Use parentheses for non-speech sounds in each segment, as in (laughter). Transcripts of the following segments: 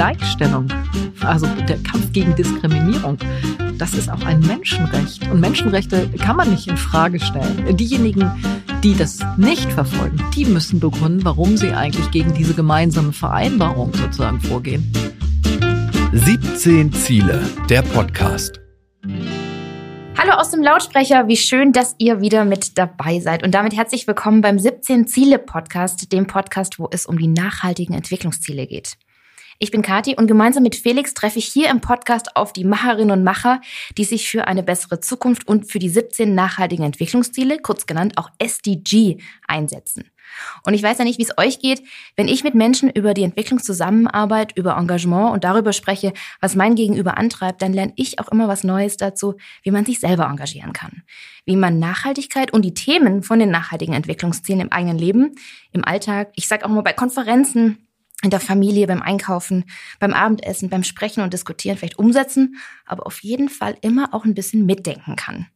Gleichstellung, also der Kampf gegen Diskriminierung, das ist auch ein Menschenrecht. Und Menschenrechte kann man nicht in Frage stellen. Diejenigen, die das nicht verfolgen, die müssen begründen, warum sie eigentlich gegen diese gemeinsame Vereinbarung sozusagen vorgehen. 17 Ziele, der Podcast. Hallo aus dem Lautsprecher, wie schön, dass ihr wieder mit dabei seid. Und damit herzlich willkommen beim 17 Ziele Podcast, dem Podcast, wo es um die nachhaltigen Entwicklungsziele geht. Ich bin Kati und gemeinsam mit Felix treffe ich hier im Podcast auf die Macherinnen und Macher, die sich für eine bessere Zukunft und für die 17 nachhaltigen Entwicklungsziele, kurz genannt auch SDG, einsetzen. Und ich weiß ja nicht, wie es euch geht, wenn ich mit Menschen über die Entwicklungszusammenarbeit, über Engagement und darüber spreche, was mein Gegenüber antreibt, dann lerne ich auch immer was Neues dazu, wie man sich selber engagieren kann. Wie man Nachhaltigkeit und die Themen von den nachhaltigen Entwicklungszielen im eigenen Leben, im Alltag, ich sage auch mal bei Konferenzen, in der Familie, beim Einkaufen, beim Abendessen, beim Sprechen und Diskutieren vielleicht umsetzen, aber auf jeden Fall immer auch ein bisschen mitdenken kann.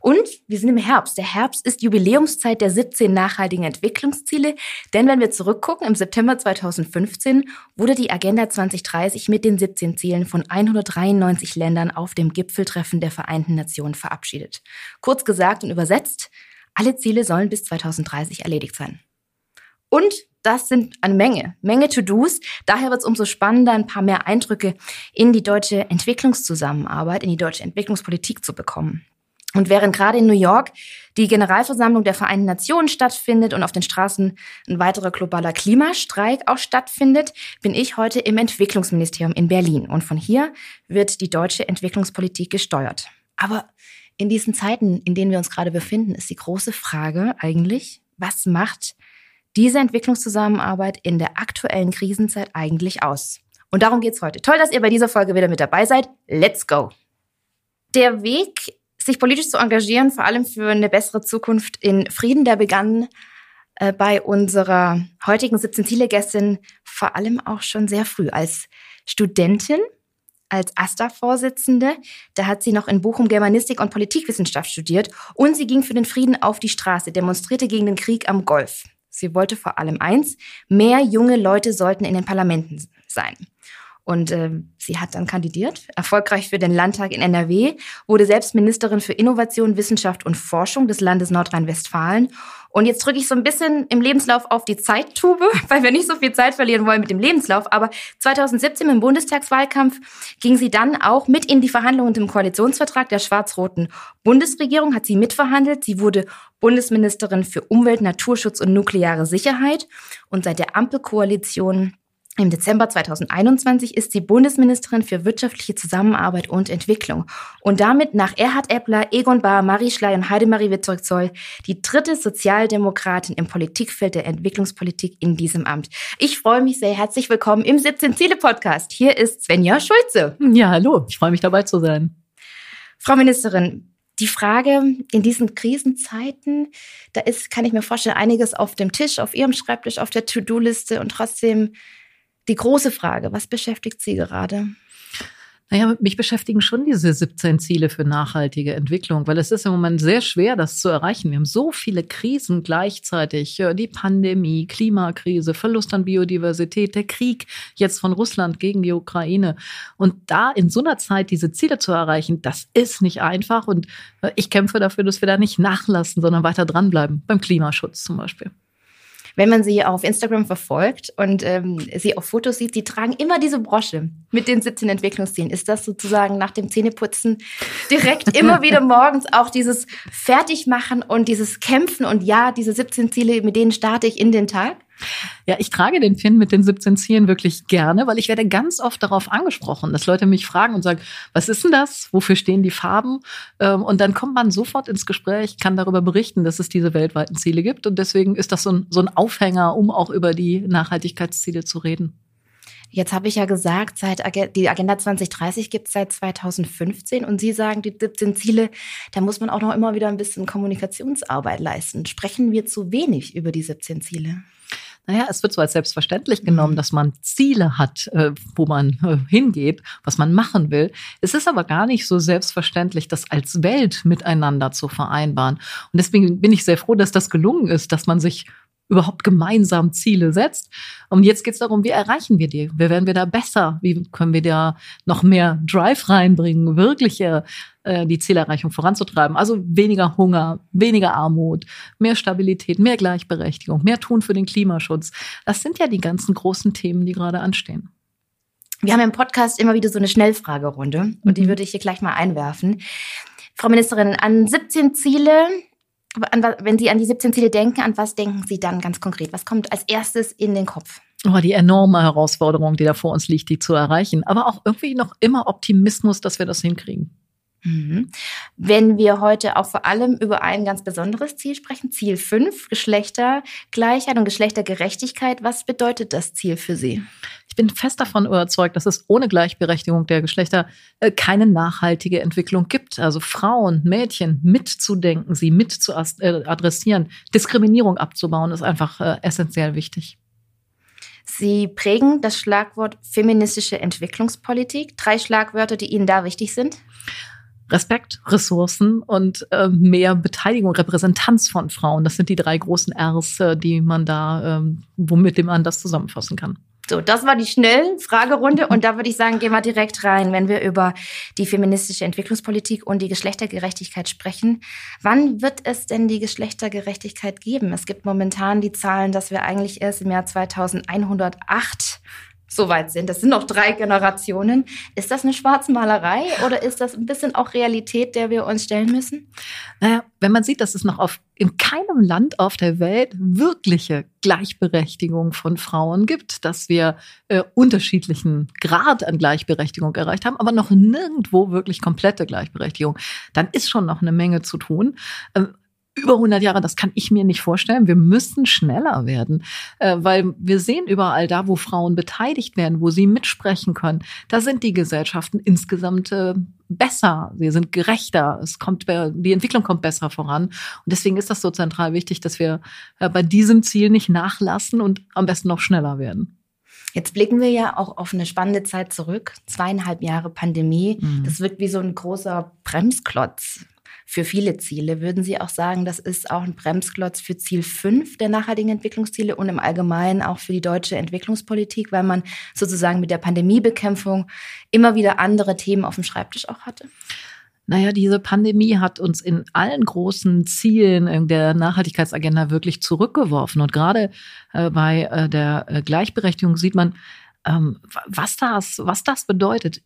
Und wir sind im Herbst. Der Herbst ist Jubiläumszeit der 17 nachhaltigen Entwicklungsziele. Denn wenn wir zurückgucken, im September 2015 wurde die Agenda 2030 mit den 17 Zielen von 193 Ländern auf dem Gipfeltreffen der Vereinten Nationen verabschiedet. Kurz gesagt und übersetzt, alle Ziele sollen bis 2030 erledigt sein. Und das sind eine Menge, Menge To-Dos. Daher wird es umso spannender, ein paar mehr Eindrücke in die deutsche Entwicklungszusammenarbeit, in die deutsche Entwicklungspolitik zu bekommen. Und während gerade in New York die Generalversammlung der Vereinten Nationen stattfindet und auf den Straßen ein weiterer globaler Klimastreik auch stattfindet, bin ich heute im Entwicklungsministerium in Berlin. Und von hier wird die deutsche Entwicklungspolitik gesteuert. Aber in diesen Zeiten, in denen wir uns gerade befinden, ist die große Frage eigentlich, was macht diese Entwicklungszusammenarbeit in der aktuellen Krisenzeit eigentlich aus? Und darum geht's heute. Toll, dass ihr bei dieser Folge wieder mit dabei seid. Let's go! Der Weg, sich politisch zu engagieren, vor allem für eine bessere Zukunft in Frieden, der begann äh, bei unserer heutigen 17 Ziele-Gästin vor allem auch schon sehr früh als Studentin als AStA-Vorsitzende. Da hat sie noch in Bochum Germanistik und Politikwissenschaft studiert und sie ging für den Frieden auf die Straße, demonstrierte gegen den Krieg am Golf. Sie wollte vor allem eins, mehr junge Leute sollten in den Parlamenten sein. Und äh, sie hat dann kandidiert, erfolgreich für den Landtag in NRW, wurde selbst Ministerin für Innovation, Wissenschaft und Forschung des Landes Nordrhein-Westfalen. Und jetzt drücke ich so ein bisschen im Lebenslauf auf die Zeittube, (laughs) weil wir nicht so viel Zeit verlieren wollen mit dem Lebenslauf. Aber 2017 im Bundestagswahlkampf ging sie dann auch mit in die Verhandlungen im Koalitionsvertrag der schwarz-roten Bundesregierung, hat sie mitverhandelt. Sie wurde Bundesministerin für Umwelt, Naturschutz und nukleare Sicherheit. Und seit der Ampelkoalition im Dezember 2021 ist sie Bundesministerin für wirtschaftliche Zusammenarbeit und Entwicklung und damit nach Erhard Eppler, Egon Bahr, Marie Schley und Heidemarie Wittzeug-Zoll die dritte Sozialdemokratin im Politikfeld der Entwicklungspolitik in diesem Amt. Ich freue mich sehr. Herzlich willkommen im 17 Ziele Podcast. Hier ist Svenja Schulze. Ja, hallo. Ich freue mich dabei zu sein. Frau Ministerin, die Frage in diesen Krisenzeiten, da ist, kann ich mir vorstellen, einiges auf dem Tisch, auf Ihrem Schreibtisch, auf der To-Do-Liste und trotzdem die große Frage, was beschäftigt Sie gerade? Naja, mich beschäftigen schon diese 17 Ziele für nachhaltige Entwicklung, weil es ist im Moment sehr schwer, das zu erreichen. Wir haben so viele Krisen gleichzeitig. Die Pandemie, Klimakrise, Verlust an Biodiversität, der Krieg jetzt von Russland gegen die Ukraine. Und da in so einer Zeit diese Ziele zu erreichen, das ist nicht einfach. Und ich kämpfe dafür, dass wir da nicht nachlassen, sondern weiter dranbleiben. Beim Klimaschutz zum Beispiel wenn man sie auf Instagram verfolgt und ähm, sie auf Fotos sieht, sie tragen immer diese Brosche mit den 17 Entwicklungszielen. Ist das sozusagen nach dem Zähneputzen direkt (laughs) immer wieder morgens auch dieses Fertigmachen und dieses Kämpfen und ja, diese 17 Ziele, mit denen starte ich in den Tag? Ja, ich trage den Pin mit den 17 Zielen wirklich gerne, weil ich werde ganz oft darauf angesprochen, dass Leute mich fragen und sagen, was ist denn das? Wofür stehen die Farben? Ähm, und dann kommt man sofort ins Gespräch, kann darüber berichten, dass es diese weltweiten Ziele gibt. Und deswegen ist das so ein, so ein Aufhänger, um auch über die Nachhaltigkeitsziele zu reden. Jetzt habe ich ja gesagt, seit die Agenda 2030 gibt es seit 2015 und Sie sagen, die 17 Ziele, da muss man auch noch immer wieder ein bisschen Kommunikationsarbeit leisten. Sprechen wir zu wenig über die 17 Ziele? Naja, es wird so als selbstverständlich genommen, mhm. dass man Ziele hat, äh, wo man äh, hingeht, was man machen will. Es ist aber gar nicht so selbstverständlich, das als Welt miteinander zu vereinbaren. Und deswegen bin ich sehr froh, dass das gelungen ist, dass man sich überhaupt gemeinsam Ziele setzt. Und jetzt geht es darum, wie erreichen wir die? Wie werden wir da besser? Wie können wir da noch mehr Drive reinbringen, wirkliche äh, die Zielerreichung voranzutreiben? Also weniger Hunger, weniger Armut, mehr Stabilität, mehr Gleichberechtigung, mehr tun für den Klimaschutz. Das sind ja die ganzen großen Themen, die gerade anstehen. Wir haben im Podcast immer wieder so eine Schnellfragerunde und die mhm. würde ich hier gleich mal einwerfen. Frau Ministerin, an 17 Ziele, an, wenn Sie an die 17 Ziele denken, an was denken Sie dann ganz konkret? Was kommt als erstes in den Kopf? Oh, die enorme Herausforderung, die da vor uns liegt, die zu erreichen. Aber auch irgendwie noch immer Optimismus, dass wir das hinkriegen. Mhm. Wenn wir heute auch vor allem über ein ganz besonderes Ziel sprechen, Ziel 5, Geschlechtergleichheit und Geschlechtergerechtigkeit, was bedeutet das Ziel für Sie? Ich bin fest davon überzeugt, dass es ohne Gleichberechtigung der Geschlechter äh, keine nachhaltige Entwicklung gibt. Also Frauen, Mädchen mitzudenken, sie mit zu äh, adressieren, Diskriminierung abzubauen, ist einfach äh, essentiell wichtig. Sie prägen das Schlagwort feministische Entwicklungspolitik. Drei Schlagwörter, die Ihnen da wichtig sind? Respekt, Ressourcen und äh, mehr Beteiligung, Repräsentanz von Frauen. Das sind die drei großen Rs, äh, die man da, ähm, womit man das zusammenfassen kann. So, das war die schnelle Fragerunde und da würde ich sagen, gehen wir direkt rein, wenn wir über die feministische Entwicklungspolitik und die Geschlechtergerechtigkeit sprechen. Wann wird es denn die Geschlechtergerechtigkeit geben? Es gibt momentan die Zahlen, dass wir eigentlich erst im Jahr 2108 so weit sind. Das sind noch drei Generationen. Ist das eine Schwarzmalerei oder ist das ein bisschen auch Realität, der wir uns stellen müssen? Naja, wenn man sieht, dass es noch auf, in keinem Land auf der Welt wirkliche Gleichberechtigung von Frauen gibt, dass wir äh, unterschiedlichen Grad an Gleichberechtigung erreicht haben, aber noch nirgendwo wirklich komplette Gleichberechtigung, dann ist schon noch eine Menge zu tun. Ähm, über 100 Jahre, das kann ich mir nicht vorstellen. Wir müssen schneller werden, äh, weil wir sehen überall da, wo Frauen beteiligt werden, wo sie mitsprechen können, da sind die Gesellschaften insgesamt äh, besser, sie sind gerechter, es kommt, die Entwicklung kommt besser voran. Und deswegen ist das so zentral wichtig, dass wir äh, bei diesem Ziel nicht nachlassen und am besten noch schneller werden. Jetzt blicken wir ja auch auf eine spannende Zeit zurück. Zweieinhalb Jahre Pandemie. Mhm. Das wirkt wie so ein großer Bremsklotz für viele Ziele. Würden Sie auch sagen, das ist auch ein Bremsklotz für Ziel 5 der nachhaltigen Entwicklungsziele und im Allgemeinen auch für die deutsche Entwicklungspolitik, weil man sozusagen mit der Pandemiebekämpfung immer wieder andere Themen auf dem Schreibtisch auch hatte? Naja, diese Pandemie hat uns in allen großen Zielen der Nachhaltigkeitsagenda wirklich zurückgeworfen. Und gerade äh, bei äh, der äh, Gleichberechtigung sieht man, ähm, was das, was das bedeutet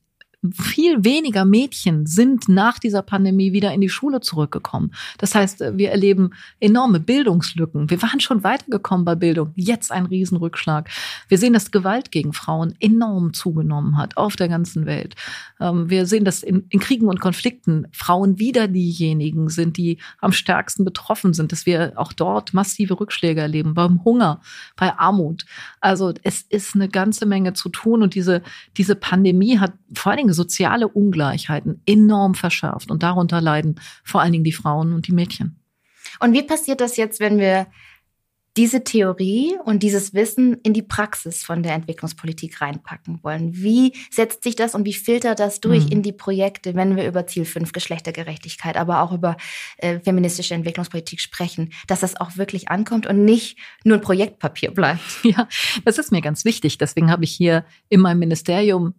viel weniger Mädchen sind nach dieser Pandemie wieder in die Schule zurückgekommen. Das heißt, wir erleben enorme Bildungslücken. Wir waren schon weitergekommen bei Bildung. Jetzt ein Riesenrückschlag. Wir sehen, dass Gewalt gegen Frauen enorm zugenommen hat auf der ganzen Welt. Ähm, wir sehen, dass in, in Kriegen und Konflikten Frauen wieder diejenigen sind, die am stärksten betroffen sind, dass wir auch dort massive Rückschläge erleben beim Hunger, bei Armut. Also es ist eine ganze Menge zu tun und diese, diese Pandemie hat vor allen Dingen soziale Ungleichheiten enorm verschärft. Und darunter leiden vor allen Dingen die Frauen und die Mädchen. Und wie passiert das jetzt, wenn wir diese Theorie und dieses Wissen in die Praxis von der Entwicklungspolitik reinpacken wollen. Wie setzt sich das und wie filtert das durch mhm. in die Projekte, wenn wir über Ziel 5 Geschlechtergerechtigkeit, aber auch über äh, feministische Entwicklungspolitik sprechen, dass das auch wirklich ankommt und nicht nur ein Projektpapier bleibt? (laughs) Ja, das ist mir ganz wichtig. Deswegen habe ich hier in meinem Ministerium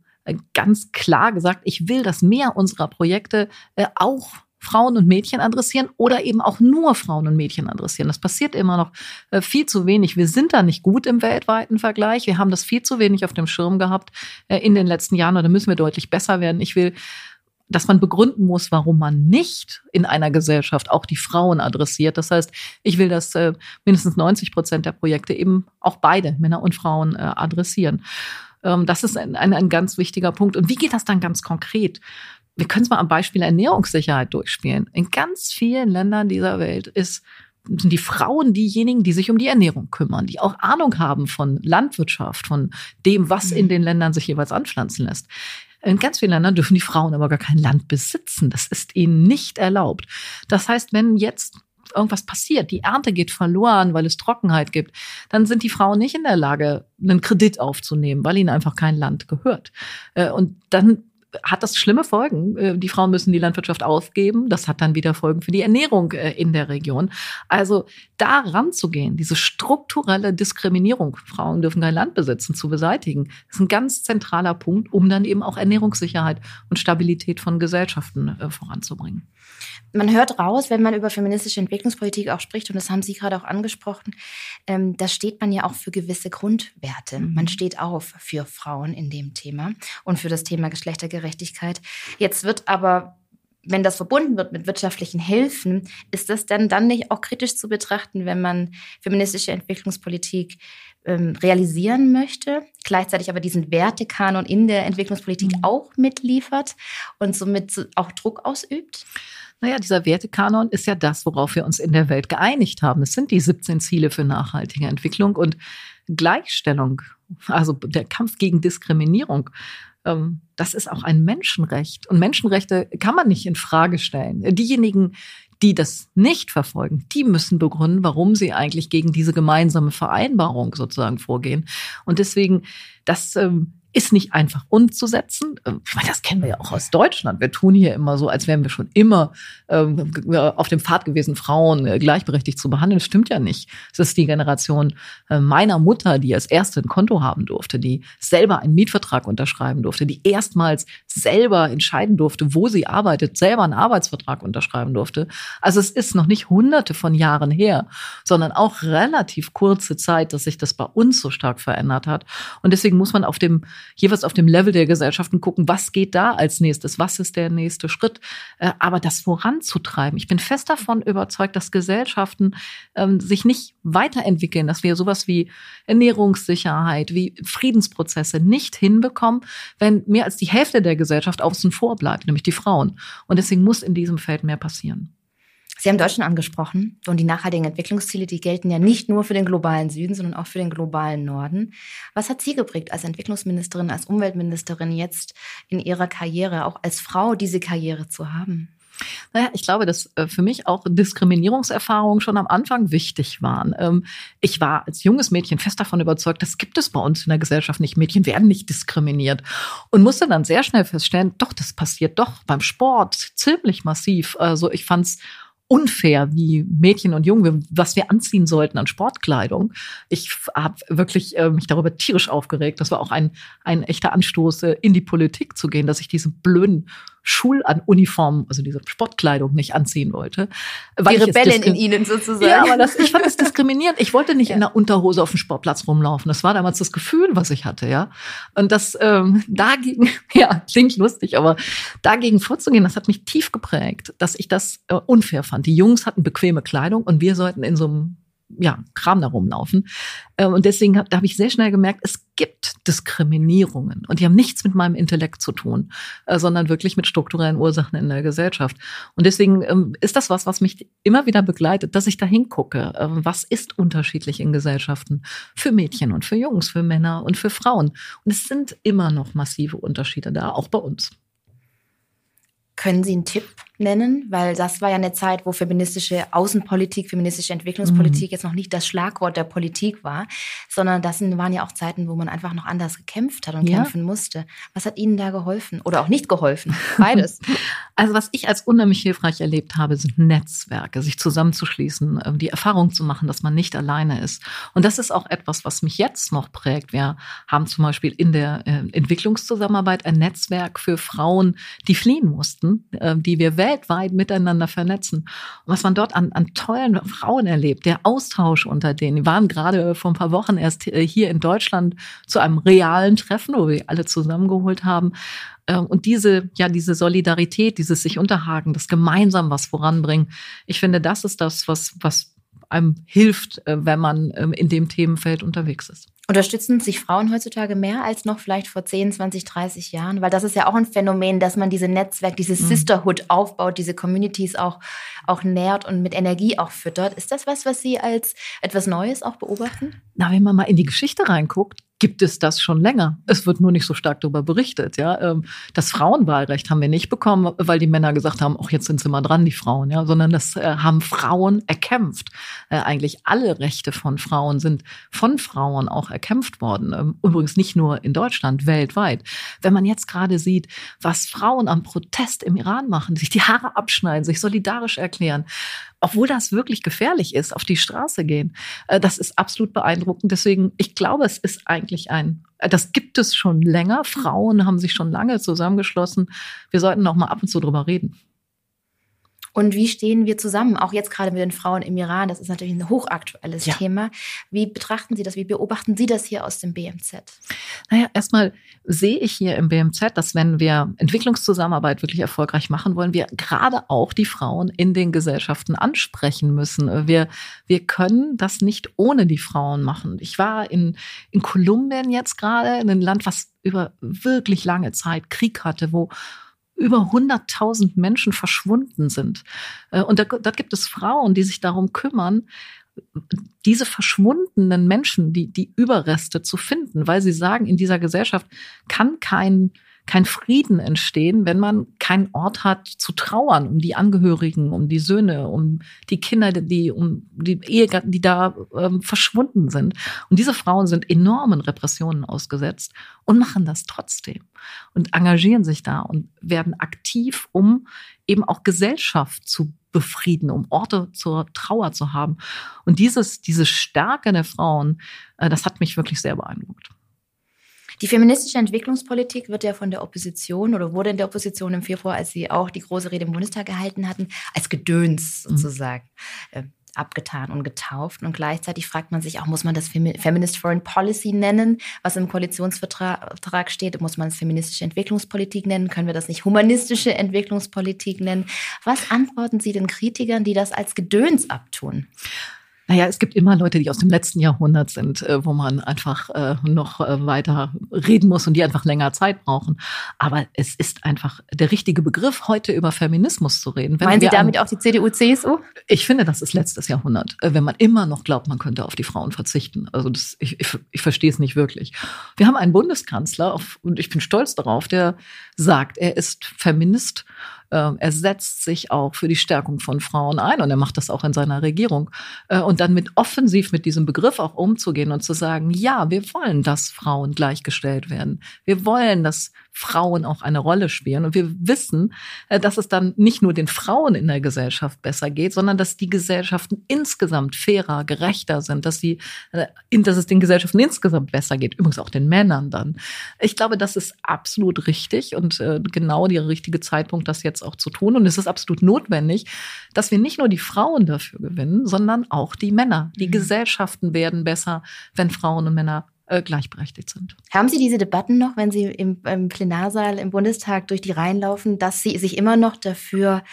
ganz klar gesagt, ich will, dass mehr unserer Projekte äh, auch Frauen und Mädchen adressieren oder eben auch nur Frauen und Mädchen adressieren. Das passiert immer noch äh, viel zu wenig. Wir sind da nicht gut im weltweiten Vergleich. Wir haben das viel zu wenig auf dem Schirm gehabt in den letzten Jahren und da müssen wir deutlich besser werden. Ich will dass man begründen muss, warum man nicht in einer Gesellschaft auch die Frauen adressiert. Das heißt, ich will, dass äh, mindestens 90 Prozent der Projekte eben auch beide, Männer und Frauen, äh, adressieren. Ähm, das ist ein, ein, ein ganz wichtiger Punkt. Und wie geht das dann ganz konkret? Wir können es mal am Beispiel Ernährungssicherheit durchspielen. In ganz vielen Ländern dieser Welt ist sind die Frauen diejenigen, die sich um die Ernährung kümmern, die auch Ahnung haben von Landwirtschaft, von dem, was in mhm. den Ländern sich jeweils anpflanzen lässt. In ganz vielen Ländern dürfen die Frauen aber gar kein Land besitzen. Das ist ihnen nicht erlaubt. Das heißt, wenn jetzt irgendwas passiert, die Ernte geht verloren, weil es Trockenheit gibt, dann sind die Frauen nicht in der Lage, einen Kredit aufzunehmen, weil ihnen einfach kein Land gehört. Äh, und dann hat das schlimme Folgen. Äh, die Frauen müssen die Landwirtschaft aufgeben. Das hat dann wieder Folgen für die Ernährung äh, in der Region. Also da ranzugehen, diese strukturelle Diskriminierung, Frauen dürfen kein Land besitzen, zu beseitigen, ist ein ganz zentraler Punkt, um dann eben auch Ernährungssicherheit und Stabilität von Gesellschaften voranzubringen. Man hört raus, wenn man über feministische Entwicklungspolitik auch spricht, und das haben Sie gerade auch angesprochen, ähm, da steht man ja auch für gewisse Grundwerte. Mhm. Man steht auf für Frauen in dem Thema und für das Thema Geschlechtergerechtigkeit. Jetzt wird aber wenn das verbunden wird mit wirtschaftlichen Hilfen, ist das dann, dann nicht auch kritisch zu betrachten, wenn man feministische Entwicklungspolitik ähm, realisieren möchte, gleichzeitig aber diesen Wertekanon in der Entwicklungspolitik mhm. auch mitliefert und somit auch Druck ausübt? Naja, dieser Wertekanon ist ja das, worauf wir uns in der Welt geeinigt haben. Es sind die 17 Ziele für nachhaltige Entwicklung und Gleichstellung, also der Kampf gegen Diskriminierung. Ähm, das ist auch ein Menschenrecht. Und Menschenrechte kann man nicht in Frage stellen. Diejenigen, die das nicht verfolgen, die müssen begründen, warum sie eigentlich gegen diese gemeinsame Vereinbarung sozusagen vorgehen. Und deswegen, das ähm, ist nicht einfach umzusetzen. Ähm, das kennen wir ja auch aus Deutschland. Wir tun hier immer so, als wären wir schon immer ähm, auf dem Pfad gewesen, Frauen äh, gleichberechtigt zu behandeln. Das stimmt ja nicht. Es ist die Generation äh, meiner Mutter, die als erste ein Konto haben durfte, die selber einen Mietvertrag unterschreiben durfte, die erstmals selber entscheiden durfte, wo sie arbeitet, selber einen Arbeitsvertrag unterschreiben durfte. Also es ist noch nicht hunderte von Jahren her, sondern auch relativ kurze Zeit, dass sich das bei uns so stark verändert hat. Und deswegen muss man auf dem jeweils auf dem Level der Gesellschaften gucken, was geht da als nächstes, was ist der nächste Schritt. Äh, aber das voranzutreiben. Ich bin fest davon überzeugt, dass Gesellschaften ähm, sich nicht weiterentwickeln, dass wir sowas wie Ernährungssicherheit, wie Friedensprozesse nicht hinbekommen, wenn mehr als die Hälfte der Gesellschaft außen vor bleibt, nämlich die Frauen. Und deswegen muss in diesem Feld mehr passieren. Sie haben Deutschland angesprochen und die nachhaltigen Entwicklungsziele, die gelten ja nicht nur für den globalen Süden, sondern auch für den globalen Norden. Was hat Sie geprägt als Entwicklungsministerin, als Umweltministerin jetzt in Ihrer Karriere, auch als Frau diese Karriere zu haben? Naja, ich glaube, dass äh, für mich auch Diskriminierungserfahrungen schon am Anfang wichtig waren. Ähm, ich war als junges Mädchen fest davon überzeugt, das gibt es bei uns in der Gesellschaft nicht. Mädchen werden nicht diskriminiert. Und musste dann sehr schnell feststellen, doch, das passiert doch beim Sport ziemlich massiv. Also ich fand es unfair, wie Mädchen und Jungen, was wir anziehen sollten an Sportkleidung. Ich habe wirklich äh, mich darüber tierisch aufgeregt. Das war auch ein, ein echter Anstoß, äh, in die Politik zu gehen, dass ich diese blöden Schuluniformen, also diese Sportkleidung nicht anziehen wollte. Weil die Rebellen in ihnen sozusagen. Ja, aber das, ich fand das diskriminierend. Ich wollte nicht ja. in der Unterhose auf dem Sportplatz rumlaufen. Das war damals das Gefühl, was ich hatte, ja. Und das ähm, dagegen, (laughs) ja, klingt lustig, aber dagegen vorzugehen, das hat mich tief geprägt, dass ich das äh, unfair fand. Die Jungs hatten bequeme Kleidung und wir sollten in so einem ja, Kram da rumlaufen. Ähm, und deswegen hab, habe ich sehr schnell gemerkt, es gibt Diskriminierungen und die haben nichts mit meinem Intellekt zu tun, äh, sondern wirklich mit strukturellen Ursachen in der Gesellschaft. Und deswegen ähm, ist das was, was mich immer wieder begleitet, dass ich da hingucke. Äh, was ist unterschiedlich in Gesellschaften für Mädchen und für Jungs, für Männer und für Frauen? Und es sind immer noch massive Unterschiede da, auch bei uns. Können Sie einen Tipp nennen? Weil das war ja eine Zeit, wo feministische Außenpolitik, feministische Entwicklungspolitik mhm. jetzt noch nicht das Schlagwort der Politik war, sondern das waren ja auch Zeiten, wo man einfach noch anders gekämpft hat und ja. kämpfen musste. Was hat Ihnen da geholfen oder auch nicht geholfen? (laughs) Beides. also was ich als unheimlich hilfreich erlebt habe, sind Netzwerke, sich zusammenzuschließen, ähm, die Erfahrung zu machen, dass man nicht alleine ist. Und das ist auch etwas, was mich jetzt noch prägt. Wir haben zum Beispiel in der äh, Entwicklungszusammenarbeit ein Netzwerk für Frauen, die fliehen mussten, äh, die wir weltweit miteinander vernetzen. Und was man dort an, an tollen Frauen erlebt, der Austausch unter denen. Die waren gerade vor ein paar Wochen erst äh, hier in Deutschland zu einem realen Treffen, wo wir alle zusammengeholt haben. Ähm, und diese, ja, diese Solidarität, dieses sich unterhaken, das gemeinsam was voranbringen. Ich finde, das ist das, was, was einem hilft, äh, wenn man ähm, in dem Themenfeld unterwegs ist. Unterstützen sich Frauen heutzutage mehr als noch vielleicht vor 10, 20, 30 Jahren? Weil das ist ja auch ein Phänomen, dass man diese Netzwerk, diese mhm. Sisterhood aufbaut, diese Communities auch, auch nährt und mit Energie auch füttert. Ist das was, was Sie als etwas Neues auch beobachten? Na, wenn man mal in die Geschichte reinguckt, gibt es das schon länger. Es wird nur nicht so stark darüber berichtet. Ja, ähm, das Frauenwahlrecht haben wir nicht bekommen, weil die Männer gesagt haben, auch jetzt sind sie mal dran, die Frauen. Ja, sondern das äh, haben Frauen erkämpft. Äh, eigentlich alle Rechte von Frauen sind von Frauen auch erkämpft worden. Ähm, übrigens nicht nur in Deutschland, weltweit. Wenn man jetzt gerade sieht, was Frauen am Protest im Iran machen, sich die Haare abschneiden, sich solidarisch erklären, obwohl das wirklich gefährlich ist, auf die Straße gehen. Äh, das ist absolut beeindruckend. Deswegen, ich glaube, es ist eigentlich ein, äh, das gibt es schon länger. Frauen haben sich schon lange zusammengeschlossen. Wir sollten auch mal ab und zu drüber reden. Und wie stehen wir zusammen? Auch jetzt gerade mit den Frauen im Iran, das ist natürlich ein hochaktuelles ja. Thema. Wie betrachten Sie das? Wie beobachten Sie das hier aus dem BMZ? Naja, erstmal sehe ich hier im BMZ, dass wenn wir Entwicklungszusammenarbeit wirklich erfolgreich machen wollen, wir gerade auch die Frauen in den Gesellschaften ansprechen müssen. Wir, wir können das nicht ohne die Frauen machen. Ich war in, in Kolumbien jetzt gerade, in einem Land, was über wirklich lange Zeit Krieg hatte, wo über 100.000 Menschen verschwunden sind. Äh, und da, da gibt es Frauen, die sich darum kümmern, diese verschwundenen Menschen, die, die Überreste zu finden, weil sie sagen, in dieser Gesellschaft kann kein kein Frieden entstehen, wenn man keinen Ort hat zu trauern um die Angehörigen, um die Söhne, um die Kinder, die um die Ehegatten, die da ähm, verschwunden sind. Und diese Frauen sind enormen Repressionen ausgesetzt und machen das trotzdem und engagieren sich da und werden aktiv, um eben auch Gesellschaft zu befrieden, um Orte zur Trauer zu haben. Und dieses, diese Stärke der Frauen, äh, das hat mich wirklich sehr beeindruckt. Die feministische Entwicklungspolitik wird ja von der Opposition oder wurde in der Opposition im Februar, als sie auch die große Rede im Bundestag gehalten hatten, als Gedöns mhm. sozusagen mhm. abgetan und getauft. Und gleichzeitig fragt man sich auch, muss man das Feminist Foreign Policy nennen, was im Koalitionsvertrag steht? Muss man es feministische Entwicklungspolitik nennen? Können wir das nicht humanistische Entwicklungspolitik nennen? Was antworten Sie den Kritikern, die das als Gedöns abtun? Naja, es gibt immer Leute, die aus dem letzten Jahrhundert sind, äh, wo man einfach äh, noch äh, weiter reden muss und die einfach länger Zeit brauchen. Aber es ist einfach der richtige Begriff, heute über Feminismus zu reden. Wenn Meinen Sie damit auch die CDU, CSU? Ich finde, das ist letztes Jahrhundert, wenn man immer noch glaubt, man könnte auf die Frauen verzichten. Also das, ich, ich, ich verstehe es nicht wirklich. Wir haben einen Bundeskanzler, auf, und ich bin stolz darauf, der sagt, er ist Feminist er setzt sich auch für die Stärkung von Frauen ein und er macht das auch in seiner Regierung. Äh, und dann mit offensiv mit diesem Begriff auch umzugehen und zu sagen, ja, wir wollen, dass Frauen gleichgestellt werden. Wir wollen, dass Frauen auch eine Rolle spielen. Und wir wissen, äh, dass es dann nicht nur den Frauen in der Gesellschaft besser geht, sondern dass die Gesellschaften insgesamt fairer, gerechter sind, dass, sie, äh, dass es den Gesellschaften insgesamt besser geht. Übrigens auch den Männern dann. Ich glaube, das ist absolut richtig und äh, genau der richtige Zeitpunkt, das jetzt auch zu tun. Und es ist absolut notwendig, dass wir nicht nur die Frauen dafür gewinnen, sondern auch die Männer. Die mhm. Gesellschaften werden besser, wenn Frauen und Männer äh, gleichberechtigt sind. Haben Sie diese Debatten noch, wenn Sie im, im Plenarsaal im Bundestag durch die Reihen laufen, dass Sie sich immer noch dafür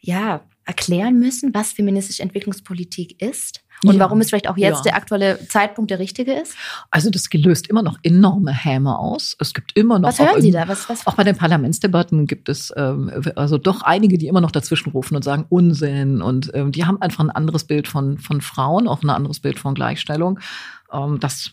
ja, erklären müssen, was feministische Entwicklungspolitik ist? Und ja, warum es vielleicht auch jetzt ja. der aktuelle Zeitpunkt der richtige ist? Also das löst immer noch enorme Häme aus. Es gibt immer noch. Was hören Sie da? Was, was auch bei den Parlamentsdebatten gibt es ähm, also doch einige, die immer noch dazwischenrufen und sagen Unsinn. Und ähm, die haben einfach ein anderes Bild von, von Frauen, auch ein anderes Bild von Gleichstellung. Ähm, das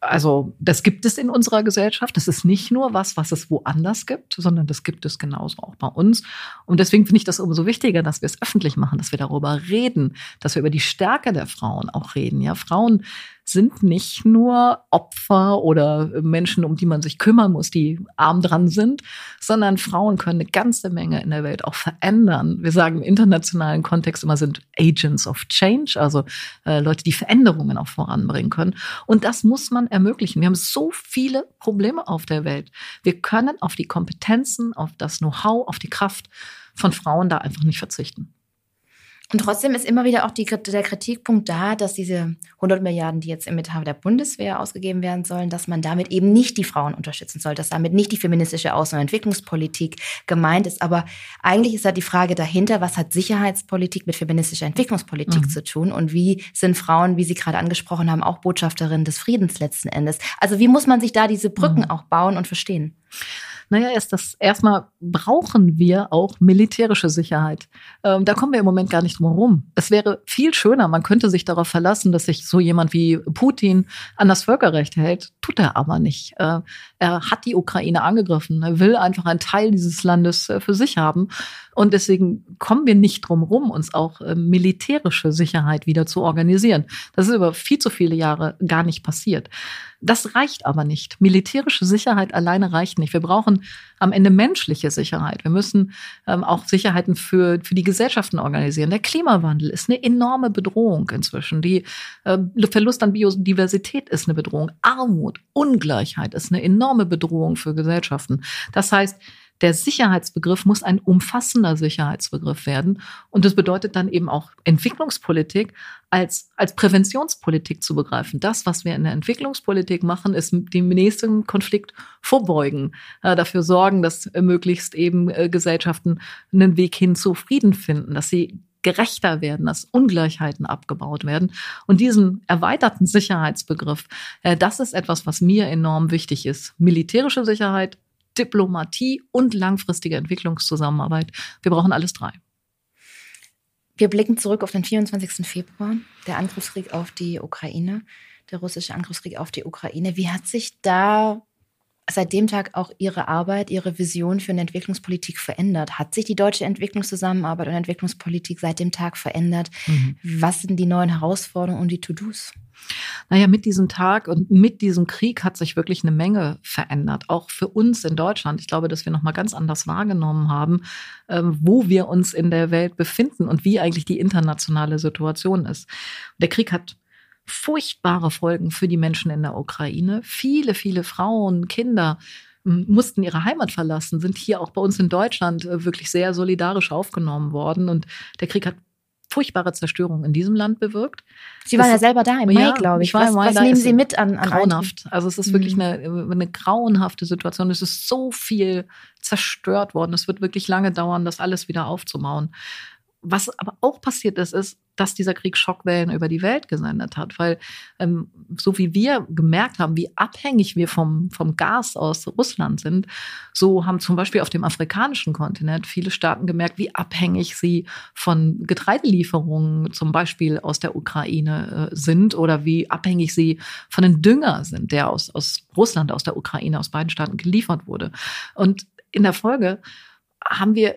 also das gibt es in unserer Gesellschaft. Das ist nicht nur was, was es woanders gibt, sondern das gibt es genauso auch bei uns. Und deswegen finde ich das umso wichtiger, dass wir es öffentlich machen, dass wir darüber reden, dass wir über die Stärke der Frauen auch reden. Ja, Frauen sind nicht nur Opfer oder Menschen, um die man sich kümmern muss, die arm dran sind, sondern Frauen können eine ganze Menge in der Welt auch verändern. Wir sagen im internationalen Kontext immer sind Agents of Change, also äh, Leute, die Veränderungen auch voranbringen können. Und das muss man ermöglichen. Wir haben so viele Probleme auf der Welt. Wir können auf die Kompetenzen, auf das Know-how, auf die Kraft von Frauen da einfach nicht verzichten. Und trotzdem ist immer wieder auch die, der Kritikpunkt da, dass diese 100 Milliarden, die jetzt im Bedarf der Bundeswehr ausgegeben werden sollen, dass man damit eben nicht die Frauen unterstützen soll, dass damit nicht die feministische Außen- und Entwicklungspolitik gemeint ist. Aber eigentlich ist da die Frage dahinter, was hat Sicherheitspolitik mit feministischer Entwicklungspolitik mhm. zu tun und wie sind Frauen, wie Sie gerade angesprochen haben, auch Botschafterinnen des Friedens letzten Endes? Also wie muss man sich da diese Brücken mhm. auch bauen und verstehen? Naja, ist das erstmal brauchen wir auch militärische Sicherheit. Ähm, da kommen wir im Moment gar nicht drum herum. Es wäre viel schöner, man könnte sich darauf verlassen, dass sich so jemand wie Putin an das Völkerrecht hält. Tut er aber nicht. Äh, er hat die Ukraine angegriffen. Er will einfach einen Teil dieses Landes äh, für sich haben. Und deswegen kommen wir nicht drum rum, uns auch äh, militärische Sicherheit wieder zu organisieren. Das ist über viel zu viele Jahre gar nicht passiert. Das reicht aber nicht. Militärische Sicherheit alleine reicht nicht. Wir brauchen am Ende menschliche Sicherheit. Wir müssen ähm, auch Sicherheiten für, für die Gesellschaften organisieren. Der Klimawandel ist eine enorme Bedrohung inzwischen. Die äh, Verlust an Biodiversität ist eine Bedrohung. Armut, Ungleichheit ist eine enorme Bedrohung für Gesellschaften. Das heißt, der Sicherheitsbegriff muss ein umfassender Sicherheitsbegriff werden. Und das bedeutet dann eben auch Entwicklungspolitik als, als Präventionspolitik zu begreifen. Das, was wir in der Entwicklungspolitik machen, ist dem nächsten Konflikt vorbeugen, äh, dafür sorgen, dass möglichst eben äh, Gesellschaften einen Weg hin zu Frieden finden, dass sie gerechter werden, dass Ungleichheiten abgebaut werden. Und diesen erweiterten Sicherheitsbegriff, äh, das ist etwas, was mir enorm wichtig ist. Militärische Sicherheit, Diplomatie und langfristige Entwicklungszusammenarbeit. Wir brauchen alles drei. Wir blicken zurück auf den 24. Februar, der Angriffskrieg auf die Ukraine, der russische Angriffskrieg auf die Ukraine. Wie hat sich da seit dem Tag auch Ihre Arbeit, Ihre Vision für eine Entwicklungspolitik verändert? Hat sich die deutsche Entwicklungszusammenarbeit und Entwicklungspolitik seit dem Tag verändert? Mhm. Was sind die neuen Herausforderungen und die To-Dos? Naja, mit diesem Tag und mit diesem Krieg hat sich wirklich eine Menge verändert. Auch für uns in Deutschland. Ich glaube, dass wir nochmal ganz anders wahrgenommen haben, ähm, wo wir uns in der Welt befinden und wie eigentlich die internationale Situation ist. Der Krieg hat furchtbare Folgen für die Menschen in der Ukraine. Viele, viele Frauen, Kinder mussten ihre Heimat verlassen, sind hier auch bei uns in Deutschland äh, wirklich sehr solidarisch aufgenommen worden. Und der Krieg hat furchtbare Zerstörung in diesem Land bewirkt. Sie waren ja selber da im Mai, ja, glaube ich. ich was, was nehmen Sie mit an, an Grauenhaft. Also es ist mhm. wirklich eine, eine grauenhafte Situation. Es ist so viel zerstört worden. Es wird wirklich lange dauern, das alles wieder aufzubauen. Was aber auch passiert ist, ist, dass dieser Krieg Schockwellen über die Welt gesendet hat. Weil ähm, so wie wir gemerkt haben, wie abhängig wir vom, vom Gas aus Russland sind, so haben zum Beispiel auf dem afrikanischen Kontinent viele Staaten gemerkt, wie abhängig sie von Getreidelieferungen zum Beispiel aus der Ukraine äh, sind oder wie abhängig sie von den Dünger sind, der aus, aus Russland, aus der Ukraine, aus beiden Staaten geliefert wurde. Und in der Folge haben wir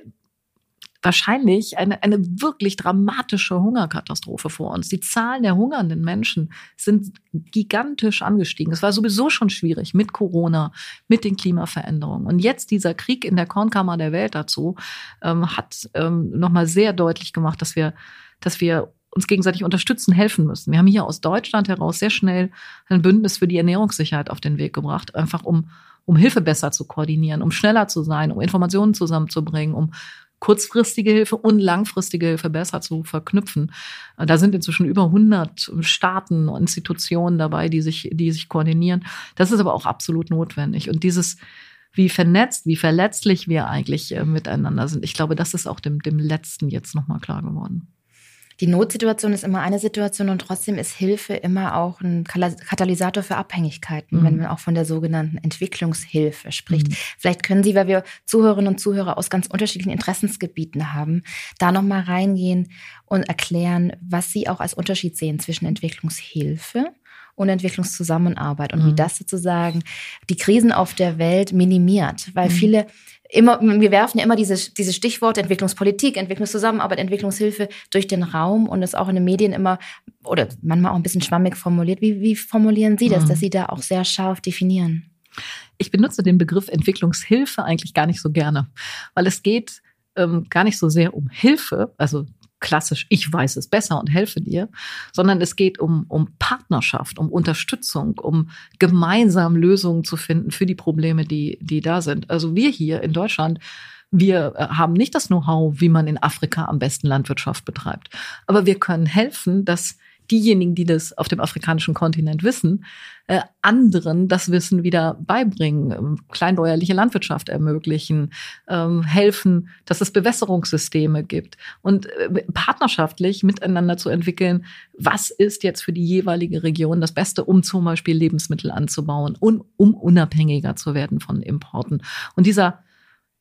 wahrscheinlich eine, eine wirklich dramatische Hungerkatastrophe vor uns. Die Zahlen der hungernden Menschen sind gigantisch angestiegen. Es war sowieso schon schwierig mit Corona, mit den Klimaveränderungen. Und jetzt dieser Krieg in der Kornkammer der Welt dazu ähm, hat ähm, nochmal sehr deutlich gemacht, dass wir, dass wir uns gegenseitig unterstützen, helfen müssen. Wir haben hier aus Deutschland heraus sehr schnell ein Bündnis für die Ernährungssicherheit auf den Weg gebracht, einfach um um Hilfe besser zu koordinieren, um schneller zu sein, um Informationen zusammenzubringen, um kurzfristige Hilfe und langfristige Hilfe besser zu verknüpfen. Da sind inzwischen über 100 Staaten und Institutionen dabei, die sich, die sich koordinieren. Das ist aber auch absolut notwendig. Und dieses, wie vernetzt, wie verletzlich wir eigentlich äh, miteinander sind, ich glaube, das ist auch dem, dem Letzten jetzt nochmal klar geworden die Notsituation ist immer eine Situation und trotzdem ist Hilfe immer auch ein Katalysator für Abhängigkeiten, mhm. wenn man auch von der sogenannten Entwicklungshilfe spricht. Mhm. Vielleicht können Sie, weil wir Zuhörerinnen und Zuhörer aus ganz unterschiedlichen Interessensgebieten haben, da nochmal reingehen und erklären, was Sie auch als Unterschied sehen zwischen Entwicklungshilfe und Entwicklungszusammenarbeit und mhm. wie das sozusagen die Krisen auf der Welt minimiert, weil mhm. viele immer, wir werfen ja immer diese, diese Stichworte Entwicklungspolitik, Entwicklungszusammenarbeit, Entwicklungshilfe durch den Raum und das auch in den Medien immer oder manchmal auch ein bisschen schwammig formuliert. Wie, wie formulieren Sie das, mhm. dass Sie da auch sehr scharf definieren? Ich benutze den Begriff Entwicklungshilfe eigentlich gar nicht so gerne, weil es geht ähm, gar nicht so sehr um Hilfe, also klassisch, ich weiß es besser und helfe dir, sondern es geht um, um Partnerschaft, um Unterstützung, um gemeinsam Lösungen zu finden für die Probleme, die, die da sind. Also wir hier in Deutschland, wir äh, haben nicht das Know-how, wie man in Afrika am besten Landwirtschaft betreibt. Aber wir können helfen, dass diejenigen, die das auf dem afrikanischen Kontinent wissen, äh, anderen das Wissen wieder beibringen, ähm, kleinbäuerliche Landwirtschaft ermöglichen, ähm, helfen, dass es Bewässerungssysteme gibt und äh, partnerschaftlich miteinander zu entwickeln, was ist jetzt für die jeweilige Region das Beste, um zum Beispiel Lebensmittel anzubauen und um unabhängiger zu werden von Importen. Und dieser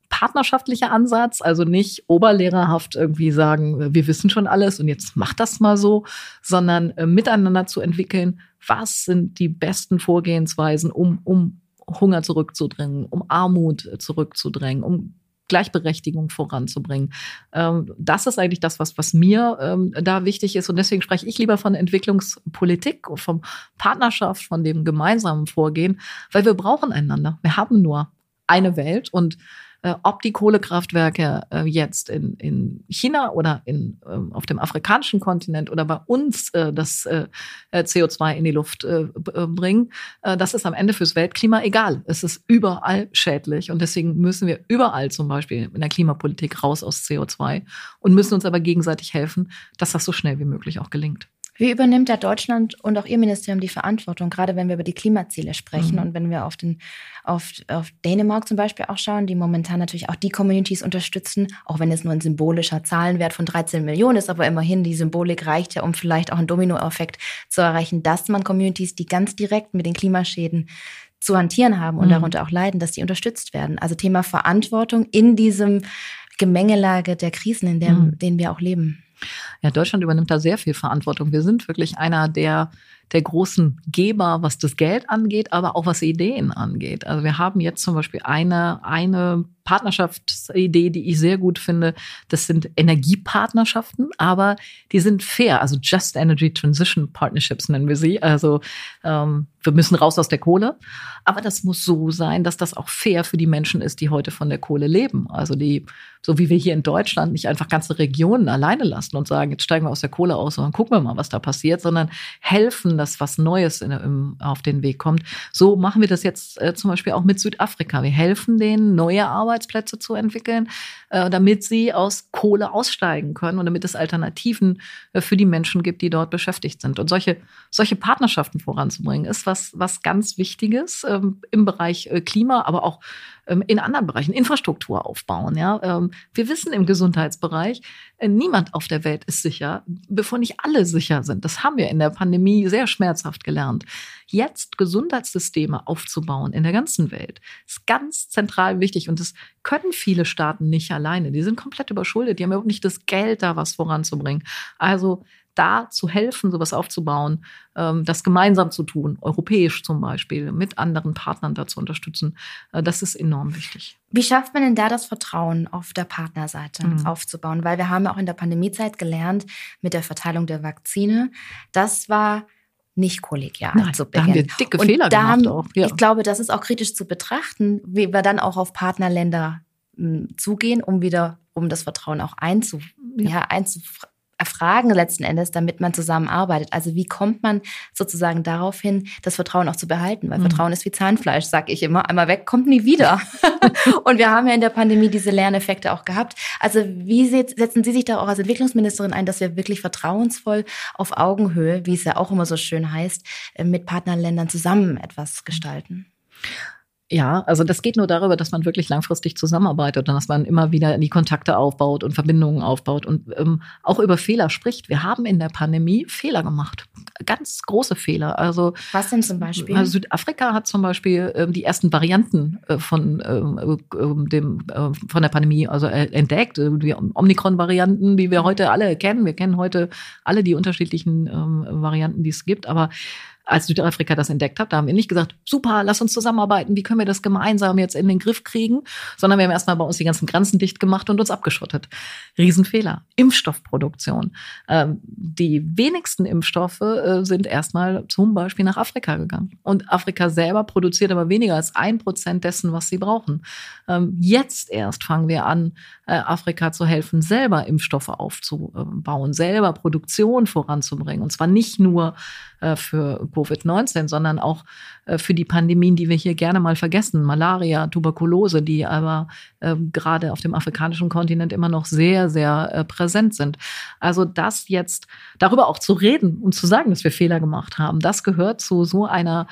partnerschaftlicher Ansatz, also nicht oberlehrerhaft irgendwie sagen, wir wissen schon alles und jetzt macht das mal so, sondern äh, miteinander zu entwickeln, was sind die besten Vorgehensweisen, um, um Hunger zurückzudrängen, um Armut zurückzudrängen, um Gleichberechtigung voranzubringen. Ähm, das ist eigentlich das, was, was mir ähm, da wichtig ist. Und deswegen spreche ich lieber von Entwicklungspolitik und von Partnerschaft, von dem gemeinsamen Vorgehen, weil wir brauchen einander. Wir haben nur eine Welt und äh, ob die Kohlekraftwerke äh, jetzt in, in China oder in, äh, auf dem afrikanischen Kontinent oder bei uns äh, das äh, äh CO2 in die Luft bringen, das ist am Ende fürs Weltklima egal. Es ist überall schädlich und deswegen müssen wir überall zum Beispiel in der Klimapolitik raus aus CO2 und müssen uns aber gegenseitig helfen, dass das so schnell wie möglich auch gelingt. Wie übernimmt da Deutschland und auch Ihr Ministerium die Verantwortung, gerade wenn wir über die Klimaziele sprechen mhm. und wenn wir auf, den, auf, auf Dänemark zum Beispiel auch schauen, die momentan natürlich auch die Communities unterstützen, auch wenn es nur ein symbolischer Zahlenwert von 13 Millionen ist, aber immerhin die Symbolik reicht ja, um vielleicht auch einen Dominoeffekt zu erreichen, dass man Communities, die ganz direkt mit den Klimaschäden zu hantieren haben und mhm. darunter auch leiden, dass die unterstützt werden. Also Thema Verantwortung in diesem Gemengelage der Krisen, in der, mhm. denen wir auch leben. Ja, Deutschland übernimmt da sehr viel Verantwortung. Wir sind wirklich einer der der großen Geber, was das Geld angeht, aber auch was Ideen angeht. Also wir haben jetzt zum Beispiel eine, eine Partnerschaftsidee, die ich sehr gut finde. Das sind Energiepartnerschaften, aber die sind fair. Also Just Energy Transition Partnerships nennen wir sie. Also ähm, wir müssen raus aus der Kohle. Aber das muss so sein, dass das auch fair für die Menschen ist, die heute von der Kohle leben. Also die, so wie wir hier in Deutschland nicht einfach ganze Regionen alleine lassen und sagen, jetzt steigen wir aus der Kohle aus und gucken wir mal, was da passiert, sondern helfen, dass was Neues in, im, auf den Weg kommt. So machen wir das jetzt äh, zum Beispiel auch mit Südafrika. Wir helfen denen, neue Arbeitsplätze zu entwickeln, äh, damit sie aus Kohle aussteigen können und damit es Alternativen äh, für die Menschen gibt, die dort beschäftigt sind. Und solche, solche Partnerschaften voranzubringen, ist was, was ganz Wichtiges ähm, im Bereich äh, Klima, aber auch ähm, in anderen Bereichen, Infrastruktur aufbauen. Ja? Ähm, wir wissen im Gesundheitsbereich, niemand auf der Welt ist sicher, bevor nicht alle sicher sind. Das haben wir in der Pandemie sehr schmerzhaft gelernt. Jetzt Gesundheitssysteme aufzubauen in der ganzen Welt ist ganz zentral wichtig und das können viele Staaten nicht alleine. Die sind komplett überschuldet, die haben überhaupt nicht das Geld, da was voranzubringen. Also da zu helfen, sowas aufzubauen, ähm, das gemeinsam zu tun, europäisch zum Beispiel, mit anderen Partnern da zu unterstützen, äh, das ist enorm wichtig. Wie schafft man denn da das Vertrauen auf der Partnerseite mhm. aufzubauen? Weil wir haben ja auch in der Pandemiezeit gelernt mit der Verteilung der Vakzine, das war nicht kollegial Nein, zu Beginn. Da haben wir dicke Und Fehler gemacht haben, auch. Ja. Ich glaube, das ist auch kritisch zu betrachten, wie wir dann auch auf Partnerländer zugehen, um wieder, um das Vertrauen auch einzu, ja. Ja, einzuf erfragen letzten Endes, damit man zusammenarbeitet. Also wie kommt man sozusagen darauf hin, das Vertrauen auch zu behalten? Weil mhm. Vertrauen ist wie Zahnfleisch, sag ich immer. Einmal weg, kommt nie wieder. (laughs) und wir haben ja in der Pandemie diese Lerneffekte auch gehabt. Also wie setzen Sie sich da auch als Entwicklungsministerin ein, dass wir wirklich vertrauensvoll auf Augenhöhe, wie es ja auch immer so schön heißt, äh, mit Partnerländern zusammen etwas gestalten? Ja, also das geht nur darüber, dass man wirklich langfristig zusammenarbeitet und dass man immer wieder die Kontakte aufbaut und Verbindungen aufbaut und ähm, auch über Fehler spricht. Wir haben in der Pandemie Fehler gemacht, ganz große Fehler. Also was denn zum Beispiel? Also Südafrika hat zum Beispiel ähm, die ersten Varianten äh, von ähm, äh, dem äh, von der Pandemie also äh, entdeckt, äh, die Omikron-Varianten, die wir heute alle kennen. Wir kennen heute alle die unterschiedlichen ähm, Varianten, die es gibt, aber als Südafrika das entdeckt hat, da haben wir nicht gesagt, super, lass uns zusammenarbeiten, wie können wir das gemeinsam jetzt in den Griff kriegen, sondern wir haben erstmal bei uns die ganzen Grenzen dicht gemacht und uns abgeschottet. Riesenfehler. Impfstoffproduktion. Ähm, die wenigsten Impfstoffe äh, sind erstmal zum Beispiel nach Afrika gegangen. Und Afrika selber produziert aber weniger als ein Prozent dessen, was sie brauchen. Ähm, jetzt erst fangen wir an, äh, Afrika zu helfen, selber Impfstoffe aufzubauen, selber Produktion voranzubringen. Und zwar nicht nur äh, für Covid-19, sondern auch äh, für die Pandemien, die wir hier gerne mal vergessen. Malaria, Tuberkulose, die aber äh, gerade auf dem afrikanischen Kontinent immer noch sehr, sehr äh, präsent sind. Also das jetzt darüber auch zu reden und zu sagen, dass wir Fehler gemacht haben, das gehört zu so einer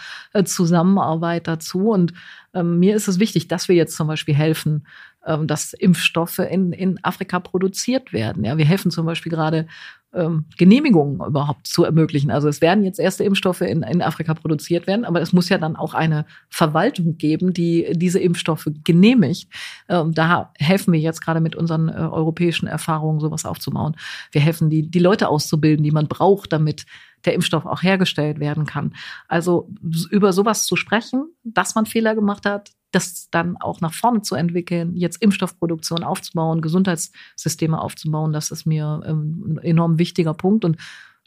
Zusammenarbeit dazu. Und ähm, mir ist es wichtig, dass wir jetzt zum Beispiel helfen, ähm, dass Impfstoffe in, in Afrika produziert werden. Ja, wir helfen zum Beispiel gerade ähm, Genehmigungen überhaupt zu ermöglichen. Also es werden jetzt erste Impfstoffe in, in Afrika produziert werden, aber es muss ja dann auch eine Verwaltung geben, die diese Impfstoffe genehmigt. Ähm, da helfen wir jetzt gerade mit unseren äh, europäischen Erfahrungen, sowas aufzubauen. Wir helfen, die, die Leute auszubilden, die man braucht, damit der Impfstoff auch hergestellt werden kann. Also über sowas zu sprechen, dass man Fehler gemacht hat, das dann auch nach vorne zu entwickeln, jetzt Impfstoffproduktion aufzubauen, Gesundheitssysteme aufzubauen, das ist mir ähm, ein enorm wichtiger Punkt. Und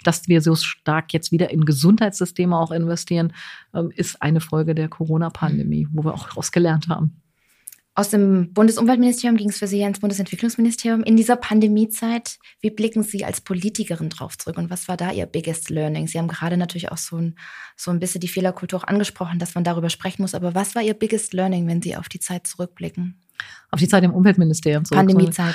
dass wir so stark jetzt wieder in Gesundheitssysteme auch investieren, ähm, ist eine Folge der Corona-Pandemie, wo wir auch daraus gelernt haben. Aus dem Bundesumweltministerium ging es für Sie ins Bundesentwicklungsministerium. In dieser Pandemiezeit, wie blicken Sie als Politikerin drauf zurück und was war da Ihr biggest learning? Sie haben gerade natürlich auch so ein, so ein bisschen die Fehlerkultur auch angesprochen, dass man darüber sprechen muss. Aber was war Ihr biggest learning, wenn Sie auf die Zeit zurückblicken? Auf die Zeit im Umweltministerium zurück. Pandemiezeit.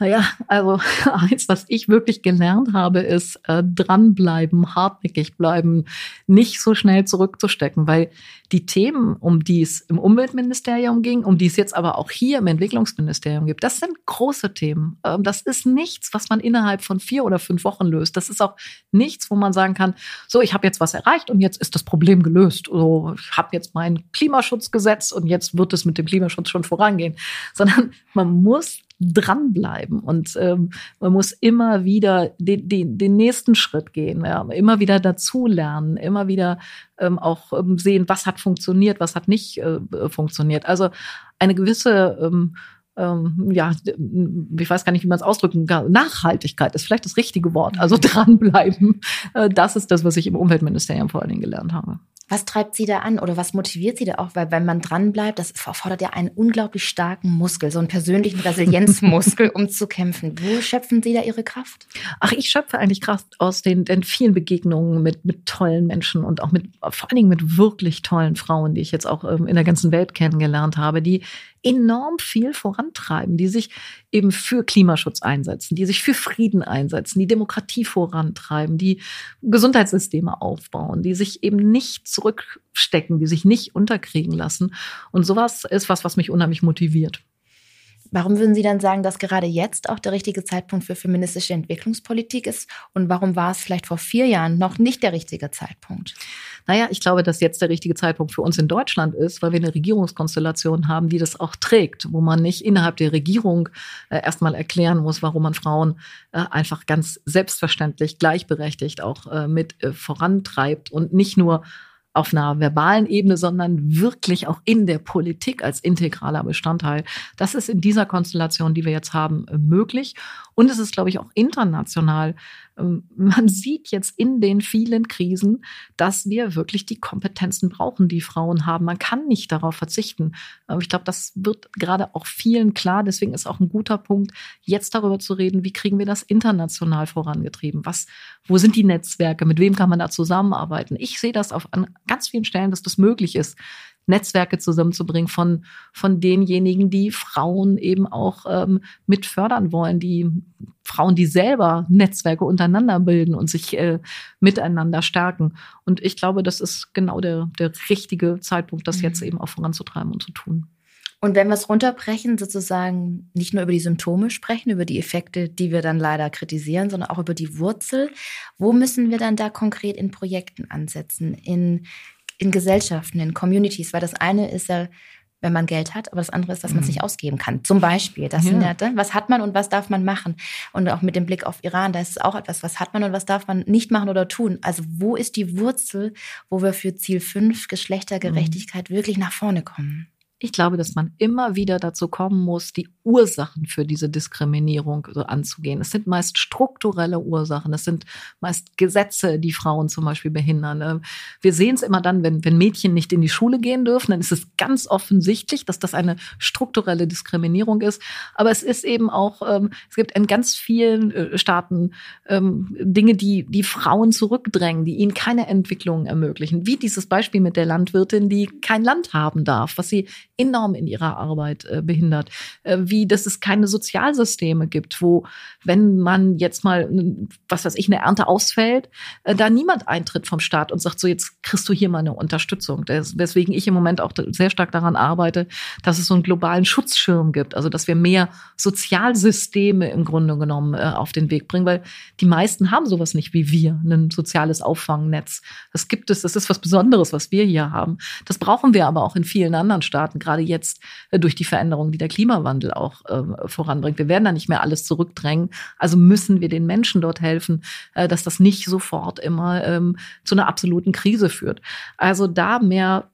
Naja, also (laughs) eins, was ich wirklich gelernt habe, ist äh, dranbleiben, hartnäckig bleiben, nicht so schnell zurückzustecken, weil die Themen, um die es im Umweltministerium ging, um die es jetzt aber auch hier im Entwicklungsministerium gibt, das sind große Themen. Ähm, das ist nichts, was man innerhalb von vier oder fünf Wochen löst. Das ist auch nichts, wo man sagen kann, so, ich habe jetzt was erreicht und jetzt ist das Problem gelöst. So, ich habe jetzt mein Klimaschutzgesetz und jetzt wird es mit dem Klimaschutz schon vorangehen. Sondern man muss dranbleiben und ähm, man muss immer wieder den, den, den nächsten Schritt gehen, ja, immer wieder dazulernen, immer wieder ähm, auch ähm, sehen, was hat funktioniert, was hat nicht äh, funktioniert. Also eine gewisse ähm, ähm, ja, ich weiß gar nicht, wie man es ausdrücken kann. Nachhaltigkeit ist vielleicht das richtige Wort. Also (laughs) dranbleiben. Äh, das ist das, was ich im Umweltministerium vor allen Dingen gelernt habe. Was treibt Sie da an oder was motiviert Sie da auch? Weil wenn man dranbleibt, das erfordert ja einen unglaublich starken Muskel, so einen persönlichen Resilienzmuskel, um zu kämpfen. Wo schöpfen Sie da Ihre Kraft? Ach, ich schöpfe eigentlich Kraft aus den, den vielen Begegnungen mit, mit tollen Menschen und auch mit, vor allen Dingen mit wirklich tollen Frauen, die ich jetzt auch ähm, in der ganzen Welt kennengelernt habe, die enorm viel vorantreiben, die sich eben für Klimaschutz einsetzen, die sich für Frieden einsetzen, die Demokratie vorantreiben, die Gesundheitssysteme aufbauen, die sich eben nicht zurückstecken, die sich nicht unterkriegen lassen. Und sowas ist was, was mich unheimlich motiviert. Warum würden Sie dann sagen, dass gerade jetzt auch der richtige Zeitpunkt für feministische Entwicklungspolitik ist? Und warum war es vielleicht vor vier Jahren noch nicht der richtige Zeitpunkt? Naja, ich glaube, dass jetzt der richtige Zeitpunkt für uns in Deutschland ist, weil wir eine Regierungskonstellation haben, die das auch trägt, wo man nicht innerhalb der Regierung äh, erstmal erklären muss, warum man Frauen äh, einfach ganz selbstverständlich gleichberechtigt auch äh, mit äh, vorantreibt und nicht nur auf einer verbalen Ebene, sondern wirklich auch in der Politik als integraler Bestandteil. Das ist in dieser Konstellation, die wir jetzt haben, möglich. Und es ist, glaube ich, auch international (laughs) man sieht jetzt in den vielen Krisen, dass wir wirklich die Kompetenzen brauchen, die Frauen haben. Man kann nicht darauf verzichten. Ich glaube, das wird gerade auch vielen klar. Deswegen ist auch ein guter Punkt, jetzt darüber zu reden, wie kriegen wir das international vorangetrieben? Was, wo sind die Netzwerke? Mit wem kann man da zusammenarbeiten? Ich sehe das auf an ganz vielen Stellen, dass das möglich ist. Netzwerke zusammenzubringen von, von denjenigen, die Frauen eben auch ähm, mit fördern wollen, die Frauen, die selber Netzwerke untereinander bilden und sich äh, miteinander stärken. Und ich glaube, das ist genau der, der richtige Zeitpunkt, das jetzt mhm. eben auch voranzutreiben und zu tun. Und wenn wir es runterbrechen, sozusagen nicht nur über die Symptome sprechen, über die Effekte, die wir dann leider kritisieren, sondern auch über die Wurzel, wo müssen wir dann da konkret in Projekten ansetzen, in in Gesellschaften, in Communities, weil das eine ist ja, wenn man Geld hat, aber das andere ist, dass man es mhm. nicht ausgeben kann. Zum Beispiel, das ja. sind ja, was hat man und was darf man machen? Und auch mit dem Blick auf Iran, da ist es auch etwas, was hat man und was darf man nicht machen oder tun? Also wo ist die Wurzel, wo wir für Ziel 5 Geschlechtergerechtigkeit mhm. wirklich nach vorne kommen? Ich glaube, dass man immer wieder dazu kommen muss, die Ursachen für diese Diskriminierung so anzugehen. Es sind meist strukturelle Ursachen. Es sind meist Gesetze, die Frauen zum Beispiel behindern. Äh, wir sehen es immer dann, wenn, wenn Mädchen nicht in die Schule gehen dürfen, dann ist es ganz offensichtlich, dass das eine strukturelle Diskriminierung ist. Aber es ist eben auch, ähm, es gibt in ganz vielen äh, Staaten ähm, Dinge, die, die Frauen zurückdrängen, die ihnen keine Entwicklung ermöglichen. Wie dieses Beispiel mit der Landwirtin, die kein Land haben darf, was sie enorm in ihrer Arbeit äh, behindert. Äh, wie, dass es keine Sozialsysteme gibt, wo, wenn man jetzt mal, was weiß ich, eine Ernte ausfällt, äh, da niemand eintritt vom Staat und sagt, so jetzt kriegst du hier mal eine Unterstützung. Das, weswegen ich im Moment auch sehr stark daran arbeite, dass es so einen globalen Schutzschirm gibt. Also, dass wir mehr Sozialsysteme im Grunde genommen äh, auf den Weg bringen, weil die meisten haben sowas nicht wie wir, ein soziales Auffangnetz. Das gibt es, das ist was Besonderes, was wir hier haben. Das brauchen wir aber auch in vielen anderen Staaten gerade jetzt äh, durch die Veränderungen, die der Klimawandel auch äh, voranbringt. Wir werden da nicht mehr alles zurückdrängen. Also müssen wir den Menschen dort helfen, äh, dass das nicht sofort immer ähm, zu einer absoluten Krise führt. Also da mehr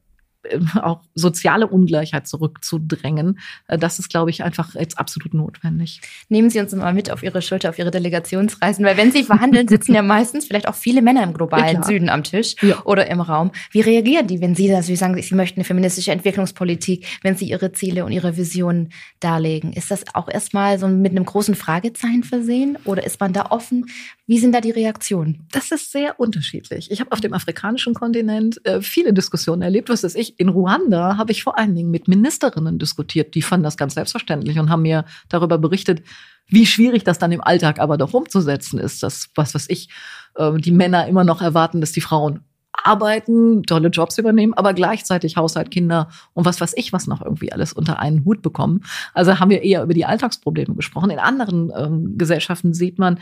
auch soziale Ungleichheit zurückzudrängen. Äh, das ist, glaube ich, einfach jetzt absolut notwendig. Nehmen Sie uns mal mit auf Ihre Schulter, auf Ihre Delegationsreisen, weil wenn Sie verhandeln, sitzen ja meistens vielleicht auch viele Männer im globalen ja, Süden am Tisch ja. oder im Raum. Wie reagieren die, wenn Sie das, Sie sagen, Sie möchten eine feministische Entwicklungspolitik, wenn Sie Ihre Ziele und Ihre Visionen darlegen? Ist das auch erstmal so mit einem großen Fragezeichen versehen oder ist man da offen? Wie sind da die Reaktionen? Das ist sehr unterschiedlich. Ich habe auf dem afrikanischen Kontinent äh, viele Diskussionen erlebt. Was ist ich? In Ruanda habe ich vor allen Dingen mit Ministerinnen diskutiert. Die fanden das ganz selbstverständlich und haben mir darüber berichtet, wie schwierig das dann im Alltag aber doch umzusetzen ist. Das, was weiß ich, äh, die Männer immer noch erwarten, dass die Frauen arbeiten, tolle Jobs übernehmen, aber gleichzeitig Haushalt, Kinder und was weiß ich, was noch irgendwie alles unter einen Hut bekommen. Also haben wir eher über die Alltagsprobleme gesprochen. In anderen ähm, Gesellschaften sieht man,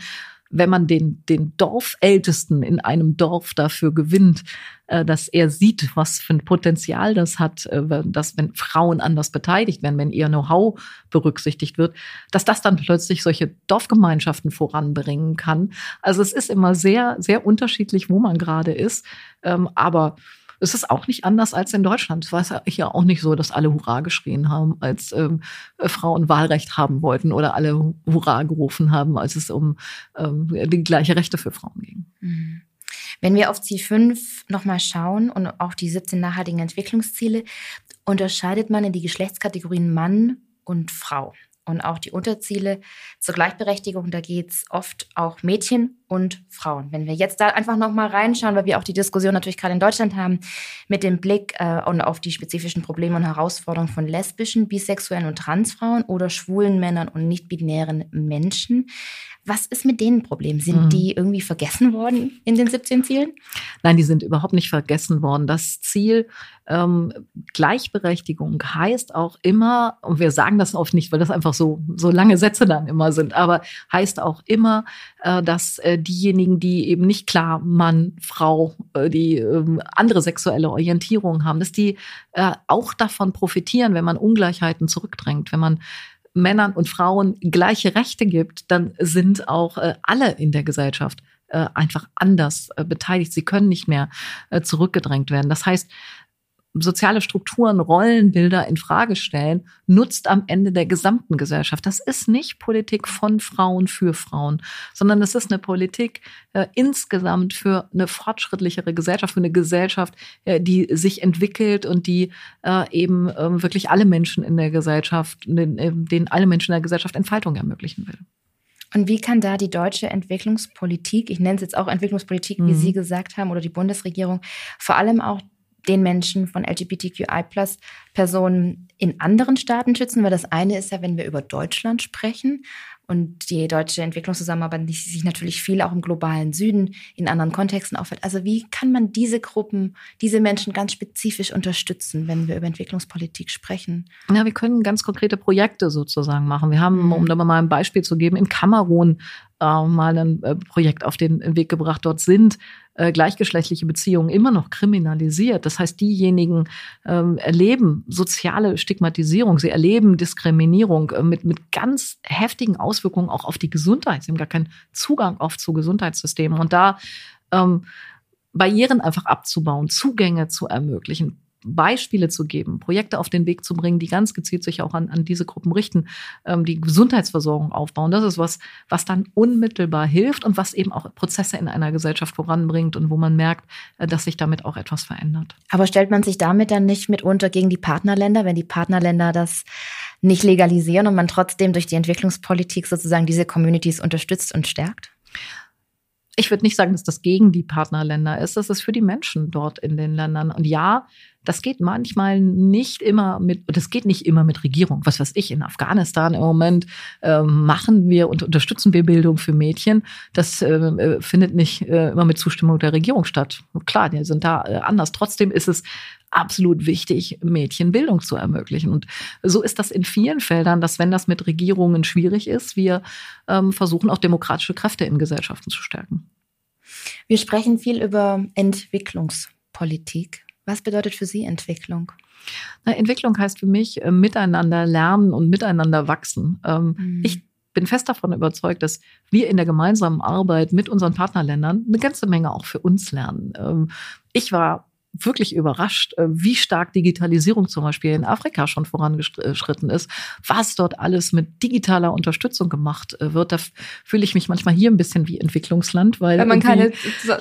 wenn man den, den Dorfältesten in einem Dorf dafür gewinnt, äh, dass er sieht, was für ein Potenzial das hat, äh, dass wenn Frauen anders beteiligt werden, wenn ihr Know-how berücksichtigt wird, dass das dann plötzlich solche Dorfgemeinschaften voranbringen kann. Also es ist immer sehr, sehr unterschiedlich, wo man gerade ist. Ähm, aber es ist auch nicht anders als in Deutschland. Es war ja auch nicht so, dass alle Hurra geschrien haben, als ähm, Frauen Wahlrecht haben wollten oder alle Hurra gerufen haben, als es um ähm, die gleiche Rechte für Frauen ging. Mhm. Wenn wir auf Ziel 5 nochmal schauen und auch die 17 nachhaltigen Entwicklungsziele, unterscheidet man in die Geschlechtskategorien Mann und Frau und auch die Unterziele zur Gleichberechtigung, da geht es oft auch Mädchen und Frauen. Wenn wir jetzt da einfach nochmal reinschauen, weil wir auch die Diskussion natürlich gerade in Deutschland haben, mit dem Blick äh, und auf die spezifischen Probleme und Herausforderungen von lesbischen, bisexuellen und Transfrauen oder schwulen Männern und nicht-binären Menschen. Was ist mit denen Problem? Sind mhm. die irgendwie vergessen worden in den 17 Zielen? Nein, die sind überhaupt nicht vergessen worden. Das Ziel ähm, Gleichberechtigung heißt auch immer, und wir sagen das oft nicht, weil das einfach so, so lange Sätze dann immer sind, aber heißt auch immer, äh, dass äh, diejenigen, die eben nicht klar Mann, Frau, äh, die äh, andere sexuelle Orientierung haben, dass die äh, auch davon profitieren, wenn man Ungleichheiten zurückdrängt, wenn man Männern und Frauen gleiche Rechte gibt, dann sind auch äh, alle in der Gesellschaft einfach anders beteiligt. Sie können nicht mehr zurückgedrängt werden. Das heißt, soziale Strukturen, Rollenbilder in Frage stellen, nutzt am Ende der gesamten Gesellschaft. Das ist nicht Politik von Frauen für Frauen, sondern es ist eine Politik äh, insgesamt für eine fortschrittlichere Gesellschaft, für eine Gesellschaft, äh, die sich entwickelt und die äh, eben ähm, wirklich alle Menschen in der Gesellschaft, den, äh, denen alle Menschen in der Gesellschaft Entfaltung ermöglichen will. Und wie kann da die deutsche Entwicklungspolitik, ich nenne es jetzt auch Entwicklungspolitik, wie mhm. Sie gesagt haben, oder die Bundesregierung, vor allem auch den Menschen von LGBTQI-Personen in anderen Staaten schützen? Weil das eine ist ja, wenn wir über Deutschland sprechen und die deutsche Entwicklungszusammenarbeit die sich natürlich viel auch im globalen Süden in anderen Kontexten auffällt. Also wie kann man diese Gruppen, diese Menschen ganz spezifisch unterstützen, wenn wir über Entwicklungspolitik sprechen? Ja, wir können ganz konkrete Projekte sozusagen machen. Wir haben, um mhm. da mal ein Beispiel zu geben, in Kamerun äh, mal ein äh, Projekt auf den Weg gebracht. Dort sind äh, gleichgeschlechtliche Beziehungen immer noch kriminalisiert. Das heißt, diejenigen ähm, erleben soziale Stigmatisierung, sie erleben Diskriminierung äh, mit, mit ganz heftigen Auswirkungen auch auf die Gesundheit. Sie haben gar keinen Zugang oft zu Gesundheitssystemen. Und da ähm, Barrieren einfach abzubauen, Zugänge zu ermöglichen, Beispiele zu geben, Projekte auf den Weg zu bringen, die ganz gezielt sich auch an, an diese Gruppen richten, ähm, die Gesundheitsversorgung aufbauen. Das ist was, was dann unmittelbar hilft und was eben auch Prozesse in einer Gesellschaft voranbringt und wo man merkt, äh, dass sich damit auch etwas verändert. Aber stellt man sich damit dann nicht mitunter gegen die Partnerländer, wenn die Partnerländer das nicht legalisieren und man trotzdem durch die Entwicklungspolitik sozusagen diese Communities unterstützt und stärkt? ich würde nicht sagen, dass das gegen die Partnerländer ist. Das ist für die Menschen dort in den Ländern. Und ja, das geht manchmal nicht immer mit, das geht nicht immer mit Regierung. Was weiß ich, in Afghanistan im Moment äh, machen wir und unterstützen wir Bildung für Mädchen. Das äh, äh, findet nicht äh, immer mit Zustimmung der Regierung statt. Klar, die sind da äh, anders. Trotzdem ist es absolut wichtig, Mädchen Bildung zu ermöglichen. Und so ist das in vielen Feldern, dass wenn das mit Regierungen schwierig ist, wir ähm, versuchen auch demokratische Kräfte in Gesellschaften zu stärken. Wir sprechen viel über Entwicklungspolitik. Was bedeutet für Sie Entwicklung? Na, Entwicklung heißt für mich äh, miteinander lernen und miteinander wachsen. Ähm, mhm. Ich bin fest davon überzeugt, dass wir in der gemeinsamen Arbeit mit unseren Partnerländern eine ganze Menge auch für uns lernen. Ähm, ich war wirklich überrascht, äh, wie stark Digitalisierung zum Beispiel in Afrika schon vorangeschritten ist, was dort alles mit digitaler Unterstützung gemacht äh, wird. Da fühle ich mich manchmal hier ein bisschen wie Entwicklungsland, weil wenn man keine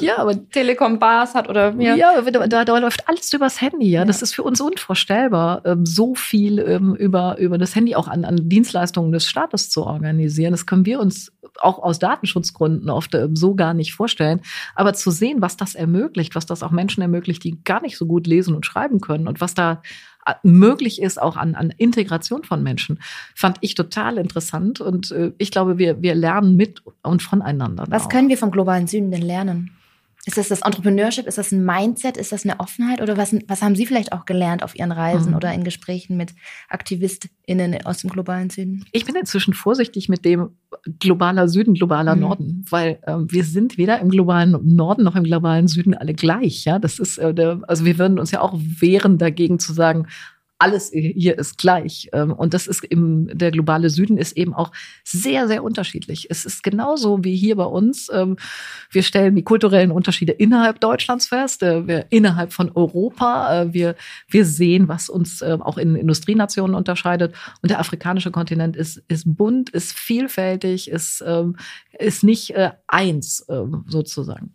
ja, aber, Telekom-Bars hat oder ja, ja da, da, läuft alles übers Handy. Ja, ja. das ist für uns unvorstellbar, ähm, so viel ähm, über über das Handy auch an, an Dienstleistungen des Staates zu organisieren. Das können wir uns auch aus Datenschutzgründen oft ähm, so gar nicht vorstellen. Aber zu sehen, was das ermöglicht, was das auch Menschen ermöglicht, die gar nicht so gut lesen und schreiben können und was da äh, möglich ist, auch an, an Integration von Menschen, fand ich total interessant. Und äh, ich glaube, wir, wir lernen mit und voneinander. Was auch. können wir vom globalen Süden denn lernen? Ist das das Entrepreneurship? Ist das ein Mindset? Ist das eine Offenheit? Oder was, was haben Sie vielleicht auch gelernt auf Ihren Reisen mhm. oder in Gesprächen mit AktivistInnen aus dem globalen Süden? Ich bin inzwischen vorsichtig mit dem globaler Süden, globaler mhm. Norden, weil äh, wir sind weder im globalen Norden noch im globalen Süden alle gleich. Ja, das ist, äh, der, also wir würden uns ja auch wehren dagegen zu sagen, alles hier ist gleich. Ähm, und das ist im, der globale Süden ist eben auch sehr, sehr unterschiedlich. Es ist genauso wie hier bei uns. Ähm, wir stellen die kulturellen Unterschiede innerhalb Deutschlands fest, äh, wir innerhalb von Europa. Äh, wir, wir sehen, was uns äh, auch in Industrienationen unterscheidet. Und der afrikanische Kontinent ist, ist bunt, ist vielfältig, ist, ähm, ist nicht eins sozusagen.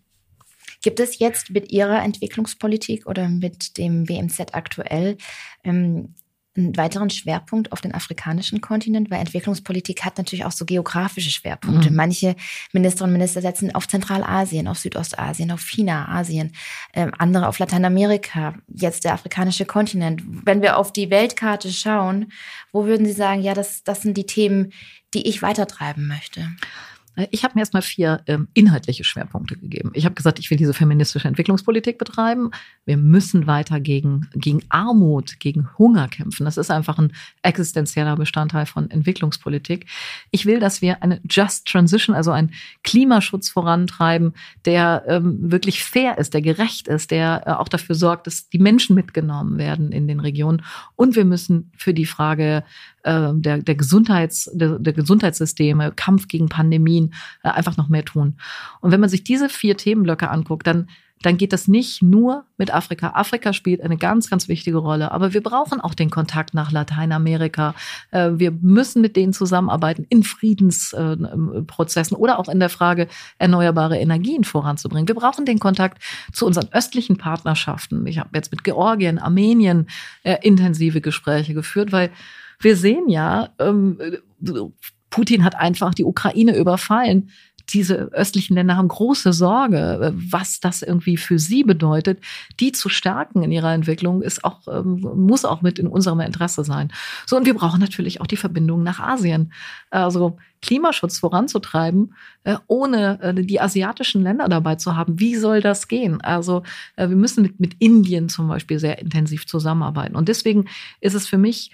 Gibt es jetzt mit Ihrer Entwicklungspolitik oder mit dem BMZ aktuell ähm, einen weiteren Schwerpunkt auf den afrikanischen Kontinent, weil Entwicklungspolitik hat natürlich auch so geografische Schwerpunkte. Mhm. Manche Ministerinnen und Minister setzen auf Zentralasien, auf Südostasien, auf China, Asien, äh, andere auf Lateinamerika, jetzt der afrikanische Kontinent. Wenn wir auf die Weltkarte schauen, wo würden Sie sagen, ja, das, das sind die Themen, die ich weitertreiben möchte? Ich habe mir erstmal vier ähm, inhaltliche Schwerpunkte gegeben. Ich habe gesagt, ich will diese feministische Entwicklungspolitik betreiben. Wir müssen weiter gegen, gegen Armut, gegen Hunger kämpfen. Das ist einfach ein existenzieller Bestandteil von Entwicklungspolitik. Ich will, dass wir eine Just Transition, also einen Klimaschutz vorantreiben, der ähm, wirklich fair ist, der gerecht ist, der äh, auch dafür sorgt, dass die Menschen mitgenommen werden in den Regionen. Und wir müssen für die Frage äh, der, der, Gesundheits, der, der Gesundheitssysteme, Kampf gegen Pandemien äh, einfach noch mehr tun. Und wenn man sich diese vier Themenblöcke anguckt, dann dann geht das nicht nur mit Afrika. Afrika spielt eine ganz, ganz wichtige Rolle. Aber wir brauchen auch den Kontakt nach Lateinamerika. Äh, wir müssen mit denen zusammenarbeiten in Friedensprozessen oder auch in der Frage, erneuerbare Energien voranzubringen. Wir brauchen den Kontakt zu unseren östlichen Partnerschaften. Ich habe jetzt mit Georgien, Armenien äh, intensive Gespräche geführt, weil wir sehen ja, ähm, Putin hat einfach die Ukraine überfallen. Diese östlichen Länder haben große Sorge, was das irgendwie für sie bedeutet. Die zu stärken in ihrer Entwicklung ist auch, ähm, muss auch mit in unserem Interesse sein. So, und wir brauchen natürlich auch die Verbindung nach Asien. Also Klimaschutz voranzutreiben, äh, ohne äh, die asiatischen Länder dabei zu haben. Wie soll das gehen? Also äh, wir müssen mit, mit Indien zum Beispiel sehr intensiv zusammenarbeiten. Und deswegen ist es für mich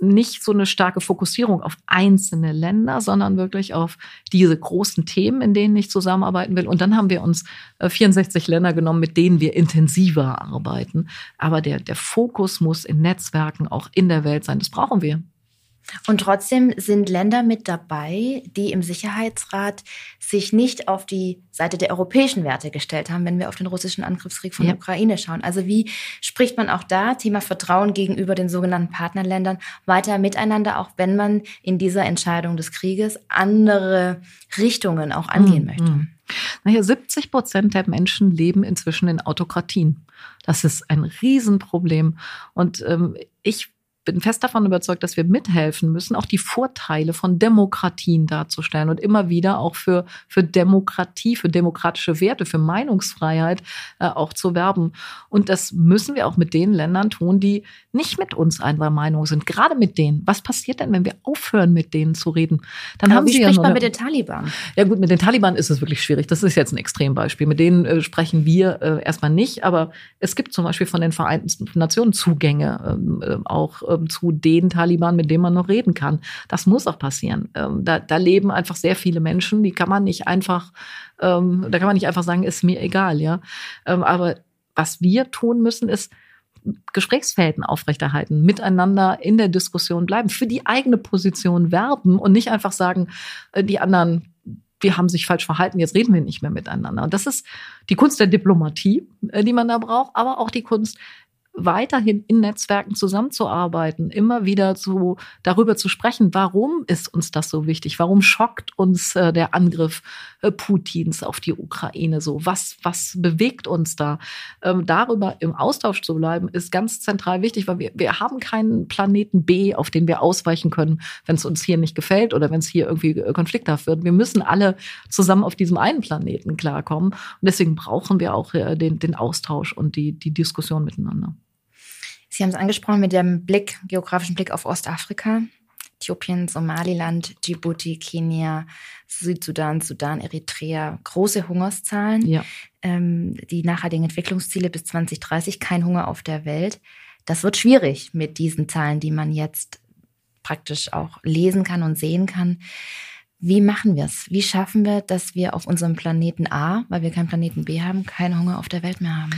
nicht so eine starke Fokussierung auf einzelne Länder, sondern wirklich auf diese großen Themen, in denen ich zusammenarbeiten will. Und dann haben wir uns 64 äh, Länder genommen, mit denen wir intensiver arbeiten. Aber der, der Fokus muss in Netzwerken auch in der Welt sein. Das brauchen wir. Und trotzdem sind Länder mit dabei, die im Sicherheitsrat sich nicht auf die Seite der europäischen Werte gestellt haben, wenn wir auf den russischen Angriffskrieg von ja. der Ukraine schauen. Also wie spricht man auch da, Thema Vertrauen gegenüber den sogenannten Partnerländern, weiter miteinander, auch wenn man in dieser Entscheidung des Krieges andere Richtungen auch angehen mhm. möchte? Hm. Naja, 70 Prozent der Menschen leben inzwischen in Autokratien. Das ist ein Riesenproblem. Und ähm, ich bin fest davon überzeugt, dass wir mithelfen müssen, auch die Vorteile von Demokratien darzustellen und immer wieder auch für, für Demokratie, für demokratische Werte, für Meinungsfreiheit äh, auch zu werben. Und das müssen wir auch mit den Ländern tun, die nicht mit uns einer Meinung sind. Gerade mit denen. Was passiert denn, wenn wir aufhören, mit denen zu reden? Dann Aber haben wie sie spricht ja man mit den Taliban? Ja gut, mit den Taliban ist es wirklich schwierig. Das ist jetzt ein Extrembeispiel. Mit denen äh, sprechen wir äh, erstmal nicht. Aber es gibt zum Beispiel von den Vereinten Nationen Zugänge ähm, äh, auch ähm, zu den Taliban, mit denen man noch reden kann. Das muss auch passieren. Ähm, da, da leben einfach sehr viele Menschen, die kann man nicht einfach, ähm, da kann man nicht einfach sagen, ist mir egal, ja. Ähm, aber was wir tun müssen, ist, Gesprächsfäden aufrechterhalten, miteinander in der Diskussion bleiben, für die eigene Position werben und nicht einfach sagen, äh, die anderen die haben sich falsch verhalten, jetzt reden wir nicht mehr miteinander. Und das ist die Kunst der Diplomatie, äh, die man da braucht, aber auch die Kunst weiterhin in Netzwerken zusammenzuarbeiten, immer wieder zu, darüber zu sprechen, warum ist uns das so wichtig? Warum schockt uns äh, der Angriff Putins auf die Ukraine so? Was, was bewegt uns da? Ähm, darüber im Austausch zu bleiben, ist ganz zentral wichtig, weil wir, wir haben keinen Planeten B, auf den wir ausweichen können, wenn es uns hier nicht gefällt oder wenn es hier irgendwie äh, konflikthaft wird. Wir müssen alle zusammen auf diesem einen Planeten klarkommen. Und deswegen brauchen wir auch äh, den, den Austausch und die, die Diskussion miteinander. Sie haben es angesprochen mit dem Blick, geografischen Blick auf Ostafrika. Äthiopien, Somaliland, Djibouti, Kenia, Südsudan, Sudan, Eritrea, große Hungerszahlen. Ja. Ähm, die nachhaltigen Entwicklungsziele bis 2030, kein Hunger auf der Welt. Das wird schwierig mit diesen Zahlen, die man jetzt praktisch auch lesen kann und sehen kann. Wie machen wir es? Wie schaffen wir, dass wir auf unserem Planeten A, weil wir keinen Planeten B haben, keinen Hunger auf der Welt mehr haben?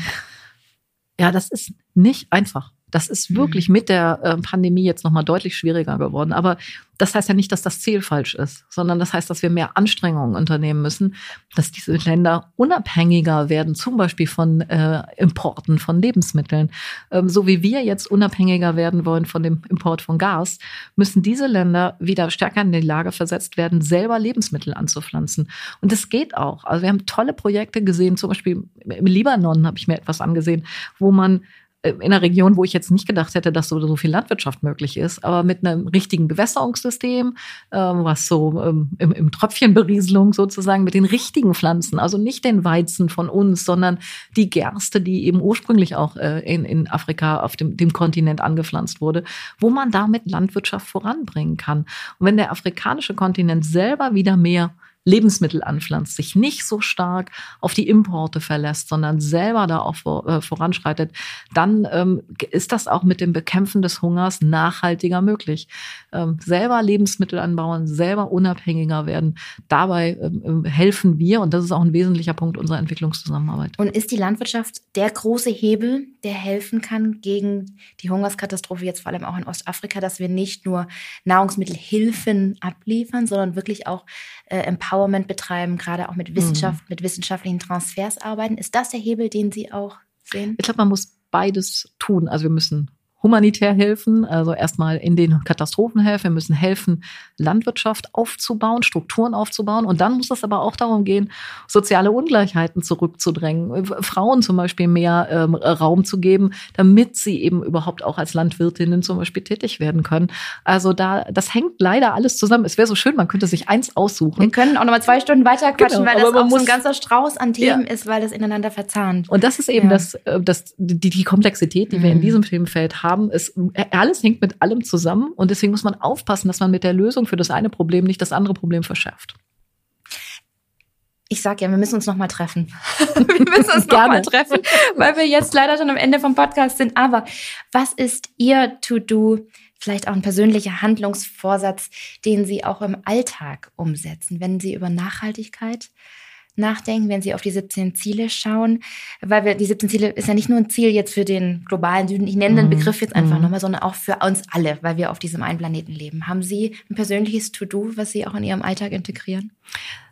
Ja, das ist nicht einfach. Das ist mhm. wirklich mit der äh, Pandemie jetzt nochmal deutlich schwieriger geworden. Aber das heißt ja nicht, dass das Ziel falsch ist, sondern das heißt, dass wir mehr Anstrengungen unternehmen müssen, dass diese Länder unabhängiger werden, zum Beispiel von äh, Importen von Lebensmitteln. Ähm, so wie wir jetzt unabhängiger werden wollen von dem Import von Gas, müssen diese Länder wieder stärker in die Lage versetzt werden, selber Lebensmittel anzupflanzen. Und das geht auch. Also wir haben tolle Projekte gesehen, zum Beispiel im Libanon habe ich mir etwas angesehen, wo man in einer Region, wo ich jetzt nicht gedacht hätte, dass so, so viel Landwirtschaft möglich ist, aber mit einem richtigen Bewässerungssystem, ähm, was so ähm, im, im Tröpfchenberieselung sozusagen mit den richtigen Pflanzen, also nicht den Weizen von uns, sondern die Gerste, die eben ursprünglich auch äh, in, in Afrika auf dem, dem Kontinent angepflanzt wurde, wo man damit Landwirtschaft voranbringen kann. Und wenn der afrikanische Kontinent selber wieder mehr Lebensmittel anpflanzt, sich nicht so stark auf die Importe verlässt, sondern selber da auch äh, voranschreitet, dann ähm, ist das auch mit dem Bekämpfen des Hungers nachhaltiger möglich. Ähm, selber Lebensmittel anbauen, selber unabhängiger werden. Dabei ähm, ähm, helfen wir und das ist auch ein wesentlicher Punkt unserer Entwicklungszusammenarbeit. Und ist die Landwirtschaft der große Hebel, der helfen kann gegen die Hungerskatastrophe jetzt vor allem auch in Ostafrika, dass wir nicht nur Nahrungsmittelhilfen abliefern, sondern wirklich auch äh, Empowerment betreiben, gerade auch mit Wissenschaft, mhm. mit wissenschaftlichen Transfers arbeiten. Ist das der Hebel, den Sie auch sehen? Ich glaube, man muss beides tun. Also wir müssen humanitär helfen, also erstmal in den Katastrophen helfen. Wir müssen helfen, Landwirtschaft aufzubauen, Strukturen aufzubauen. Und dann muss es aber auch darum gehen, soziale Ungleichheiten zurückzudrängen, Frauen zum Beispiel mehr ähm, Raum zu geben, damit sie eben überhaupt auch als Landwirtinnen zum Beispiel tätig werden können. Also da, das hängt leider alles zusammen. Es wäre so schön, man könnte sich eins aussuchen. Wir können auch nochmal zwei Stunden weiter quatschen, genau, weil das auch so ein ganzer Strauß an Themen ja. ist, weil das ineinander verzahnt. Und das ist eben ja. das, äh, das, die, die Komplexität, die mhm. wir in mhm. diesem Themenfeld haben haben. Es, alles hängt mit allem zusammen und deswegen muss man aufpassen, dass man mit der Lösung für das eine Problem nicht das andere Problem verschärft. Ich sag ja, wir müssen uns noch mal treffen. (laughs) wir müssen uns noch mal treffen, weil wir jetzt leider schon am Ende vom Podcast sind. Aber was ist Ihr To-Do? Vielleicht auch ein persönlicher Handlungsvorsatz, den Sie auch im Alltag umsetzen, wenn Sie über Nachhaltigkeit nachdenken, wenn Sie auf die 17 Ziele schauen? Weil wir, die 17 Ziele ist ja nicht nur ein Ziel jetzt für den globalen Süden, ich nenne den mhm. Begriff jetzt einfach mhm. nochmal, sondern auch für uns alle, weil wir auf diesem einen Planeten leben. Haben Sie ein persönliches To-Do, was Sie auch in Ihrem Alltag integrieren?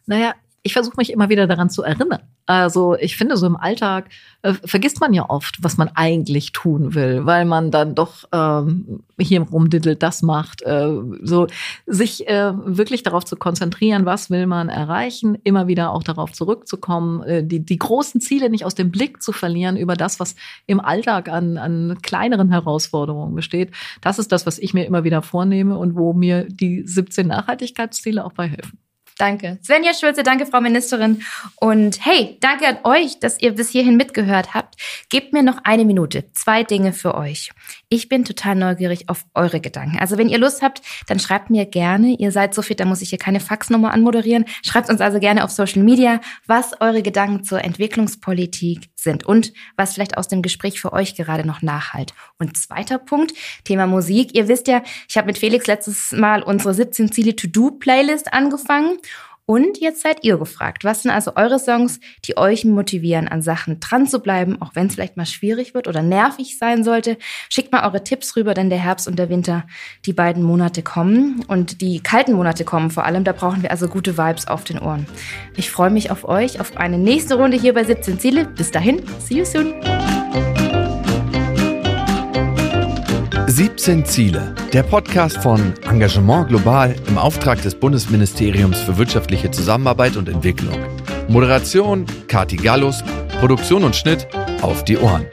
Naja, ich versuche mich immer wieder daran zu erinnern. Also ich finde, so im Alltag äh, vergisst man ja oft, was man eigentlich tun will, weil man dann doch ähm, hier rumdiddelt, das macht. Äh, so sich äh, wirklich darauf zu konzentrieren, was will man erreichen, immer wieder auch darauf zurückzukommen, äh, die, die großen Ziele nicht aus dem Blick zu verlieren über das, was im Alltag an, an kleineren Herausforderungen besteht. Das ist das, was ich mir immer wieder vornehme und wo mir die 17 Nachhaltigkeitsziele auch bei helfen. Danke. Svenja Schulze, danke, Frau Ministerin. Und hey, danke an euch, dass ihr bis hierhin mitgehört habt. Gebt mir noch eine Minute. Zwei Dinge für euch. Ich bin total neugierig auf eure Gedanken. Also wenn ihr Lust habt, dann schreibt mir gerne. Ihr seid so fit, da muss ich hier keine Faxnummer anmoderieren. Schreibt uns also gerne auf Social Media, was eure Gedanken zur Entwicklungspolitik sind und was vielleicht aus dem Gespräch für euch gerade noch nachhalt. Und zweiter Punkt, Thema Musik. Ihr wisst ja, ich habe mit Felix letztes Mal unsere 17 Ziele To-Do-Playlist angefangen. Und jetzt seid ihr gefragt. Was sind also eure Songs, die euch motivieren, an Sachen dran zu bleiben, auch wenn es vielleicht mal schwierig wird oder nervig sein sollte? Schickt mal eure Tipps rüber, denn der Herbst und der Winter, die beiden Monate kommen und die kalten Monate kommen vor allem. Da brauchen wir also gute Vibes auf den Ohren. Ich freue mich auf euch, auf eine nächste Runde hier bei 17 Ziele. Bis dahin, see you soon. 17 Ziele, der Podcast von Engagement Global im Auftrag des Bundesministeriums für wirtschaftliche Zusammenarbeit und Entwicklung. Moderation Kati Gallus, Produktion und Schnitt auf die Ohren.